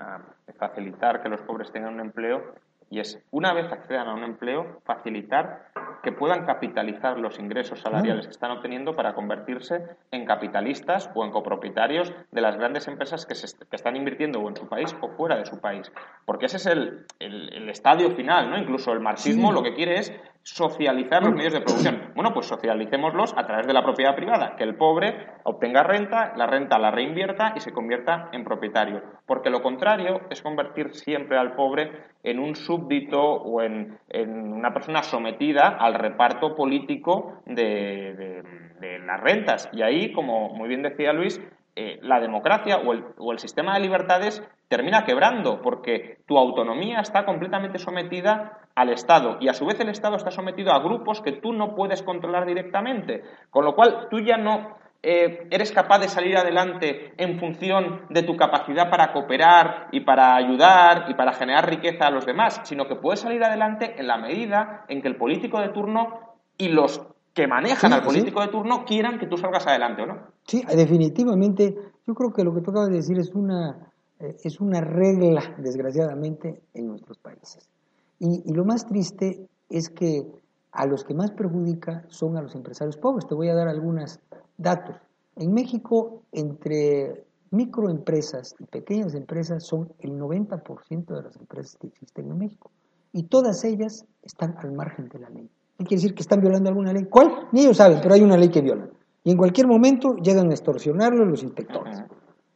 facilitar que los pobres tengan un empleo y es, una vez accedan a un empleo, facilitar que puedan capitalizar los ingresos salariales que están obteniendo para convertirse en capitalistas o en copropietarios de las grandes empresas que, se, que están invirtiendo o en su país o fuera de su país. Porque ese es el, el, estadio final, ¿no? Incluso el marxismo lo que quiere es socializar los medios de producción. Bueno, pues socialicémoslos a través de la propiedad privada, que el pobre obtenga renta, la renta la reinvierta y se convierta en propietario. Porque lo contrario es convertir siempre al pobre en un súbdito o en, una persona sometida al reparto político de, las rentas. Y ahí, como muy bien decía Luis, eh, la democracia o el, o el sistema de libertades termina quebrando porque tu autonomía está completamente sometida al Estado y a su vez el Estado está sometido a grupos que tú no puedes controlar directamente, con lo cual tú ya no eh, eres capaz de salir adelante en función de tu capacidad para cooperar y para ayudar y para generar riqueza a los demás, sino que puedes salir adelante en la medida en que el político de turno y los que manejan al político de turno quieran que tú salgas adelante, ¿o no? Sí, definitivamente. Yo creo que lo que tú acabas de decir es una, eh, es una regla, desgraciadamente, en nuestros países. Y, y, lo más triste es que a los que más perjudica son a los empresarios pobres. Te voy a dar algunos datos. En México, entre microempresas y pequeñas empresas son el 90% de las empresas que existen en México. Y todas ellas están al margen de la ley. ¿Qué quiere decir que están violando alguna ley? ¿Cuál? Ni ellos saben, pero hay una ley que violan. Y en cualquier momento llegan a extorsionarlo los inspectores.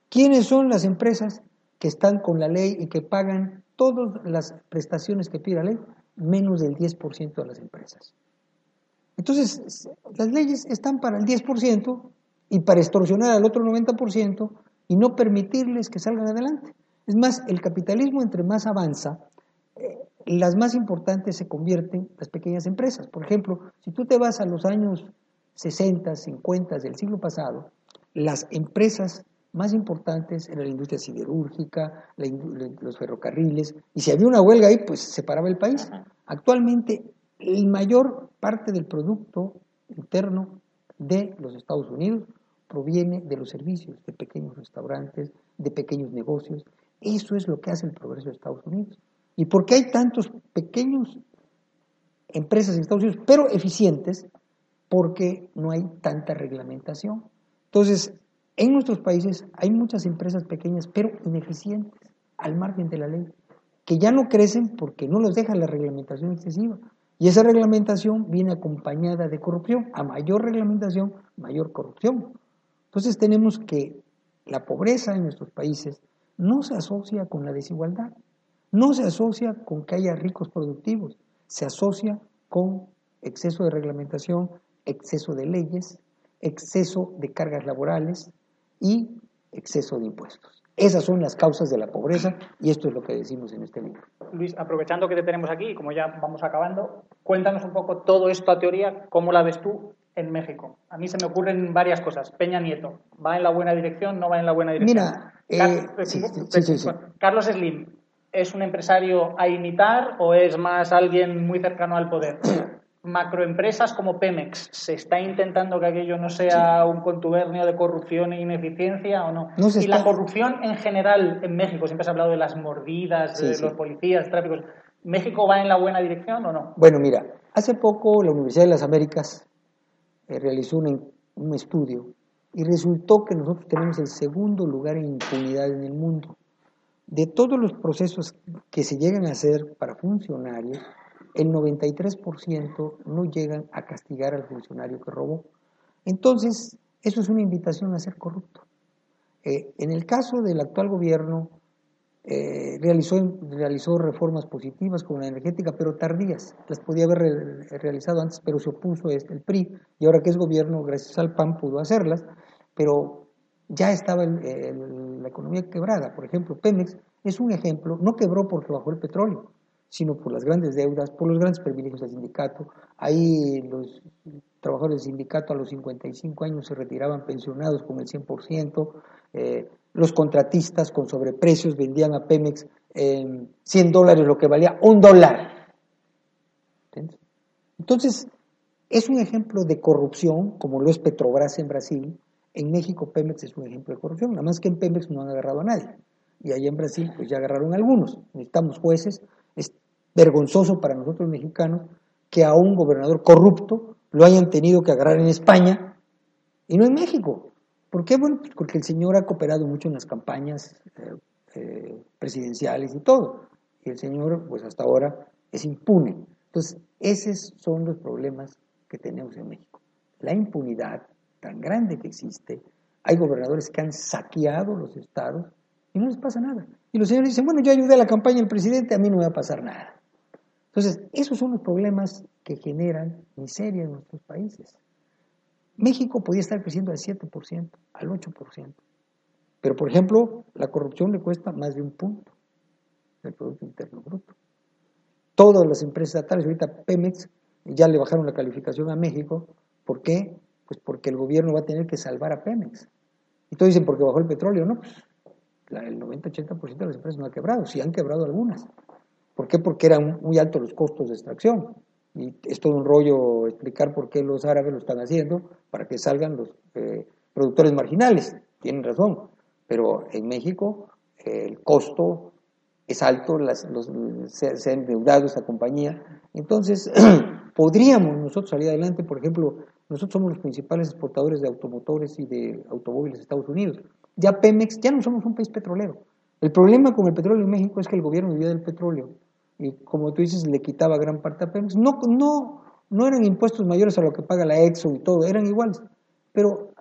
¿Quiénes son las empresas que están con la ley y que pagan todas las prestaciones que pide la ley, menos del 10% de las empresas. Entonces, las leyes están para el 10% y para extorsionar al otro 90% y no permitirles que salgan adelante. Es más, el capitalismo entre más avanza, eh, las más importantes se convierten las pequeñas empresas. Por ejemplo, si tú te vas a los años 60, 50 del siglo pasado, las empresas más importantes eran la industria siderúrgica, los ferrocarriles, y si había una huelga ahí, pues se paraba el país. Actualmente, la mayor parte del producto interno de los Estados Unidos proviene de los servicios, de pequeños restaurantes, de pequeños negocios. Eso es lo que hace el progreso de Estados Unidos. ¿Y por qué hay tantos pequeños empresas en Estados Unidos, pero eficientes? Porque no hay tanta reglamentación. Entonces, en nuestros países hay muchas empresas pequeñas, pero ineficientes, al margen de la ley, que ya no crecen porque no los deja la reglamentación excesiva. Y esa reglamentación viene acompañada de corrupción. A mayor reglamentación, mayor corrupción. Entonces tenemos que la pobreza en nuestros países no se asocia con la desigualdad, no se asocia con que haya ricos productivos, se asocia con exceso de reglamentación, exceso de leyes, exceso de cargas laborales, y exceso de impuestos. Esas son las causas de la pobreza y esto es lo que decimos en este libro. Luis, aprovechando que te tenemos aquí, como ya vamos acabando, cuéntanos un poco todo esto a teoría, cómo la ves tú en México. A mí se me ocurren varias cosas. Peña Nieto, ¿va en la buena dirección? ¿No va en la buena dirección? Mira, eh, Carlos Slim, ¿es un empresario a imitar o es más alguien muy cercano al poder? macroempresas como Pemex, ¿se está intentando que aquello no sea un contubernio de corrupción e ineficiencia o no? y la corrupción en general en México, siempre se ha hablado de las mordidas, de los policías, tráficos. ¿México va en la buena dirección o no? Bueno, mira, hace poco la Universidad de las Américas eh, realizó un, un estudio y resultó que nosotros tenemos el segundo lugar en impunidad en el mundo. De todos los procesos que se llegan a hacer para funcionarios, el 93% no llegan a castigar al funcionario que robó. Entonces, eso es una invitación a ser corrupto. Eh, en el caso del actual gobierno, eh, realizó, realizó reformas positivas como la energética, pero tardías. Las podía haber realizado antes, pero se opuso este, el PRI, y ahora que es gobierno, gracias al PAN, pudo hacerlas, pero ya estaba la economía quebrada. Por ejemplo, Pemex es un ejemplo, no quebró porque bajó el petróleo, sino por las grandes deudas, por los grandes privilegios del sindicato. Ahí los trabajadores del sindicato a los 55 años se retiraban pensionados con el 100%, eh, los contratistas con sobreprecios vendían a Pemex en 100 dólares lo que valía un dólar. Entonces, es un ejemplo de corrupción, como lo es Petrobras en Brasil. En México Pemex es un ejemplo de corrupción, nada más que en Pemex no han agarrado a nadie. Y allá en Brasil pues ya agarraron algunos. Necesitamos jueces es vergonzoso para nosotros mexicanos que a un gobernador corrupto lo hayan tenido que agarrar en España y no en México. ¿Por qué? Bueno, pues porque el señor ha cooperado mucho en las campañas eh, eh, presidenciales y todo. Y el señor, pues hasta ahora, es impune. Entonces, esos son los problemas que tenemos en México. La impunidad tan grande que existe. Hay gobernadores que han saqueado los estados y no les pasa nada. Y los señores dicen, bueno, yo ayudé a la campaña del presidente, a mí no me va a pasar nada. Entonces, esos son los problemas que generan miseria en nuestros países. México podía estar creciendo al 7%, al 8%. Pero, por ejemplo, la corrupción le cuesta más de un punto del Producto Interno Bruto. Todas las empresas estatales, ahorita Pemex, ya le bajaron la calificación a México. ¿Por qué? Pues porque el gobierno va a tener que salvar a Pemex. Y todos dicen, porque bajó el petróleo. No, pues el 90-80% de las empresas no ha quebrado, sí han quebrado algunas. ¿Por qué? Porque eran muy altos los costos de extracción. Y es todo un rollo explicar por qué los árabes lo están haciendo para que salgan los eh, productores marginales. Tienen razón. Pero en México eh, el costo es alto, las, se, se, ha endeudado esta compañía. Entonces, podríamos nosotros salir adelante, por ejemplo, nosotros somos los principales exportadores de automotores y de automóviles de Estados Unidos. Ya Pemex, ya no somos un país petrolero. El problema con el petróleo en México es que el gobierno vivía del petróleo y como tú dices, le quitaba gran parte a Pemex. No, no, no eran impuestos mayores a lo que paga la EXO y todo, eran iguales. Pero,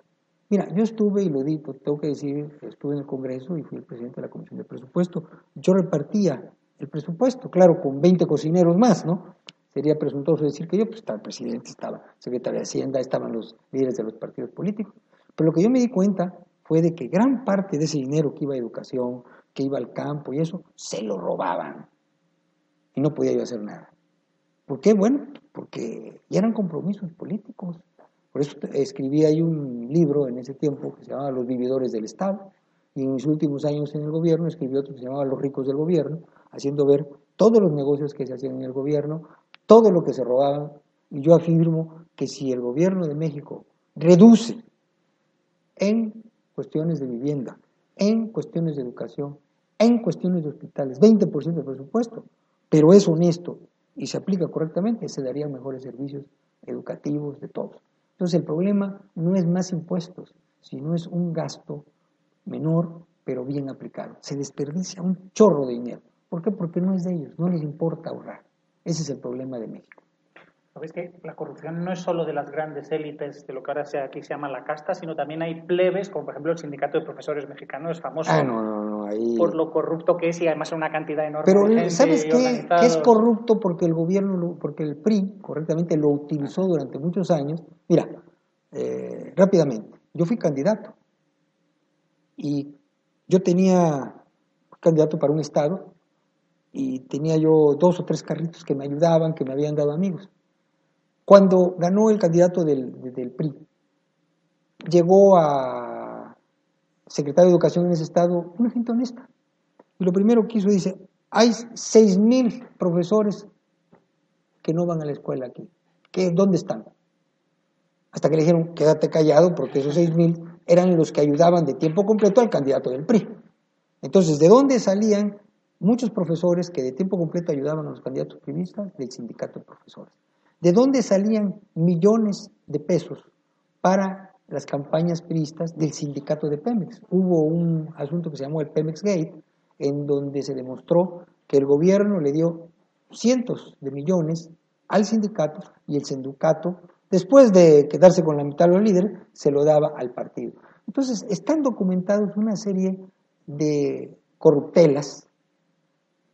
mira, yo estuve, y lo digo, tengo que decir, estuve en el Congreso y fui el presidente de la Comisión de Presupuesto. Yo repartía el presupuesto, claro, con 20 cocineros más, ¿no? Sería presuntuoso decir que yo, pues estaba el presidente, estaba el secretario de Hacienda, estaban los líderes de los partidos políticos. Pero lo que yo me di cuenta fue de que gran parte de ese dinero que iba a educación, que iba al campo y eso, se lo robaban. Y no podía yo hacer nada. ¿Por qué? Bueno, porque ya eran compromisos políticos. Por eso escribí ahí un libro en ese tiempo que se llamaba Los vividores del Estado. Y en mis últimos años en el gobierno escribí otro que se llamaba Los ricos del gobierno, haciendo ver todos los negocios que se hacían en el gobierno, todo lo que se robaban. Y yo afirmo que si el gobierno de México reduce en cuestiones de vivienda, en cuestiones de educación, en cuestiones de hospitales, 20% del presupuesto, pero es honesto y se aplica correctamente, se darían mejores servicios educativos de todos. Entonces el problema no es más impuestos, sino es un gasto menor, pero bien aplicado. Se desperdicia un chorro de dinero. ¿Por qué? Porque no es de ellos, no les importa ahorrar. Ese es el problema de México. Sabes que la corrupción no es solo de las grandes élites, de lo que ahora aquí se llama la casta, sino también hay plebes, como por ejemplo el sindicato de profesores mexicanos, es famoso ah, no, no, no, ahí... por lo corrupto que es y además una cantidad enorme Pero, de gente ¿sabes qué? Que es corrupto porque el gobierno, porque el PRI, correctamente, lo utilizó durante muchos años. Mira, eh, rápidamente, yo fui candidato y yo tenía candidato para un estado y tenía yo dos o tres carritos que me ayudaban, que me habían dado amigos. Cuando ganó el candidato del, PRI, llegó a secretario de Educación en ese estado una gente honesta. Y lo primero que hizo, dice, hay seis mil profesores que no van a la escuela aquí. ¿Qué, ¿Dónde están? Hasta que le dijeron, quédate callado, porque esos seis mil eran los que ayudaban de tiempo completo al candidato del PRI. Entonces, ¿de dónde salían muchos profesores que de tiempo completo ayudaban a los candidatos primistas? Del sindicato de profesores. ¿De dónde salían millones de pesos para las campañas priistas del sindicato de Pemex? Hubo un asunto que se llamó el Pemex Gate, en donde se demostró que el gobierno le dio cientos de millones al sindicato y el sindicato, después de quedarse con la mitad de los líderes, se lo daba al partido. Entonces, están documentados una serie de corruptelas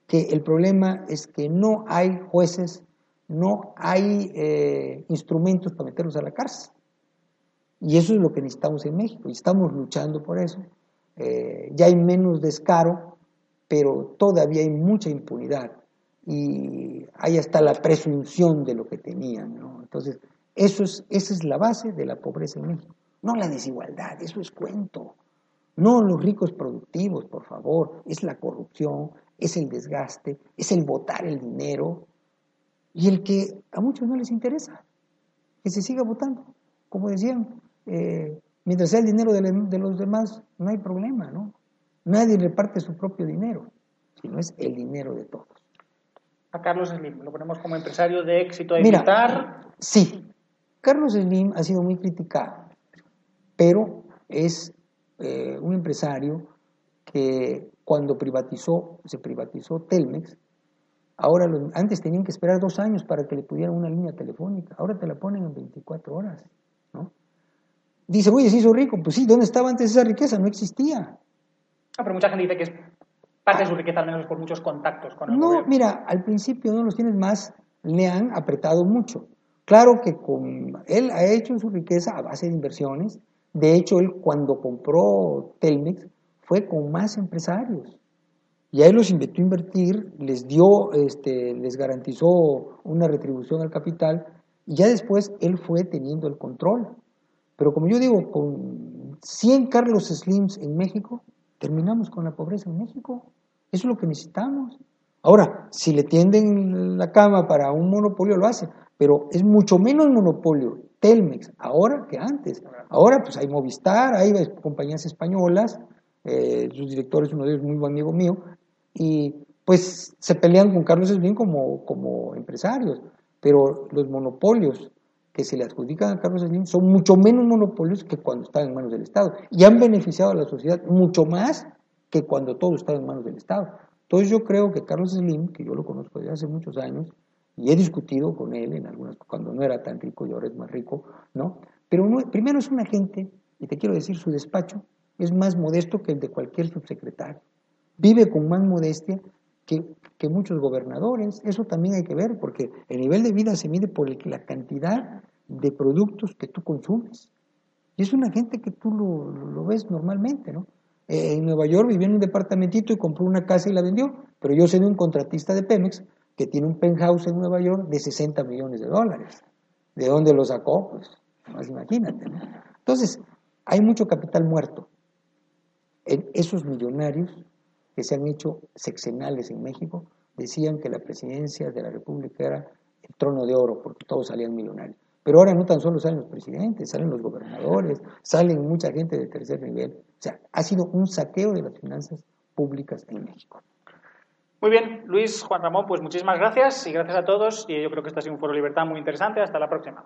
que el problema es que no hay jueces no hay eh, instrumentos para meterlos a la cárcel. Y eso es lo que necesitamos en México y estamos luchando por eso. Eh, ya hay menos descaro, pero todavía hay mucha impunidad y hay hasta la presunción de lo que tenían. Entonces, eso es, esa es la base de la pobreza en México. No la desigualdad, eso es cuento. No los ricos productivos, por favor, es la corrupción, es el desgaste, es el botar el dinero, y el que a muchos no les interesa, que se siga votando. Como decían, eh, mientras sea el dinero de, los demás, no hay problema, ¿no? Nadie reparte su propio dinero, sino es el dinero de todos. A Carlos Slim, lo ponemos como empresario de éxito a Mira, Sí, Carlos Slim ha sido muy criticado, pero es eh, un empresario que cuando privatizó, se privatizó Telmex, Ahora, antes tenían que esperar dos años para que le pudieran una línea telefónica. Ahora te la ponen en 24 horas. ¿no? Dice, oye, se hizo rico. Pues sí, ¿dónde estaba antes esa riqueza? No existía. Ah, pero mucha gente dice que es parte de su riqueza, al menos por muchos contactos con el No, mira, al principio no los tienes más, le han apretado mucho. Claro que con, él ha hecho su riqueza a base de inversiones. De hecho, él cuando compró Telmex fue con más empresarios y a él los invitó a invertir, les dio, este, les garantizó una retribución al capital y ya después él fue teniendo el control. Pero como yo digo, con 100 Carlos Slims en México, terminamos con la pobreza en México. Eso es lo que necesitamos. Ahora, si le tienden la cama para un monopolio, lo hace, pero es mucho menos monopolio Telmex ahora que antes. Ahora pues hay Movistar, hay compañías españolas, eh, sus directores, uno de ellos muy buen amigo mío, y pues se pelean con Carlos Slim como, como empresarios, pero los monopolios que se le adjudican a Carlos Slim son mucho menos monopolios que cuando están en manos del Estado y han beneficiado a la sociedad mucho más que cuando todo está en manos del Estado. Entonces yo creo que Carlos Slim, que yo lo conozco desde hace muchos años y he discutido con él en algunas cuando no era tan rico y ahora es más rico, ¿no? Pero primero es un agente y te quiero decir su despacho es más modesto que el de cualquier subsecretario vive con más modestia que, que muchos gobernadores. Eso también hay que ver, porque el nivel de vida se mide por la cantidad de productos que tú consumes. Y es una gente que tú lo, lo ves normalmente, ¿no? Eh, en Nueva York vivía en un departamentito y compró una casa y la vendió, pero yo sé de un contratista de Pemex que tiene un penthouse en Nueva York de 60 millones de dólares. ¿De dónde lo sacó? Pues, más imagínate. ¿no? Entonces, hay mucho capital muerto en esos millonarios que se han hecho sexenales en México, decían que la presidencia de la República era el trono de oro, porque todos salían millonarios. Pero ahora no tan solo salen los presidentes, salen los gobernadores, salen mucha gente de tercer nivel. O sea, ha sido un saqueo de las finanzas públicas en México. Muy bien, Luis, Juan Ramón, pues muchísimas gracias y gracias a todos. Y yo creo que este ha sido un foro libertad muy interesante. Hasta la próxima.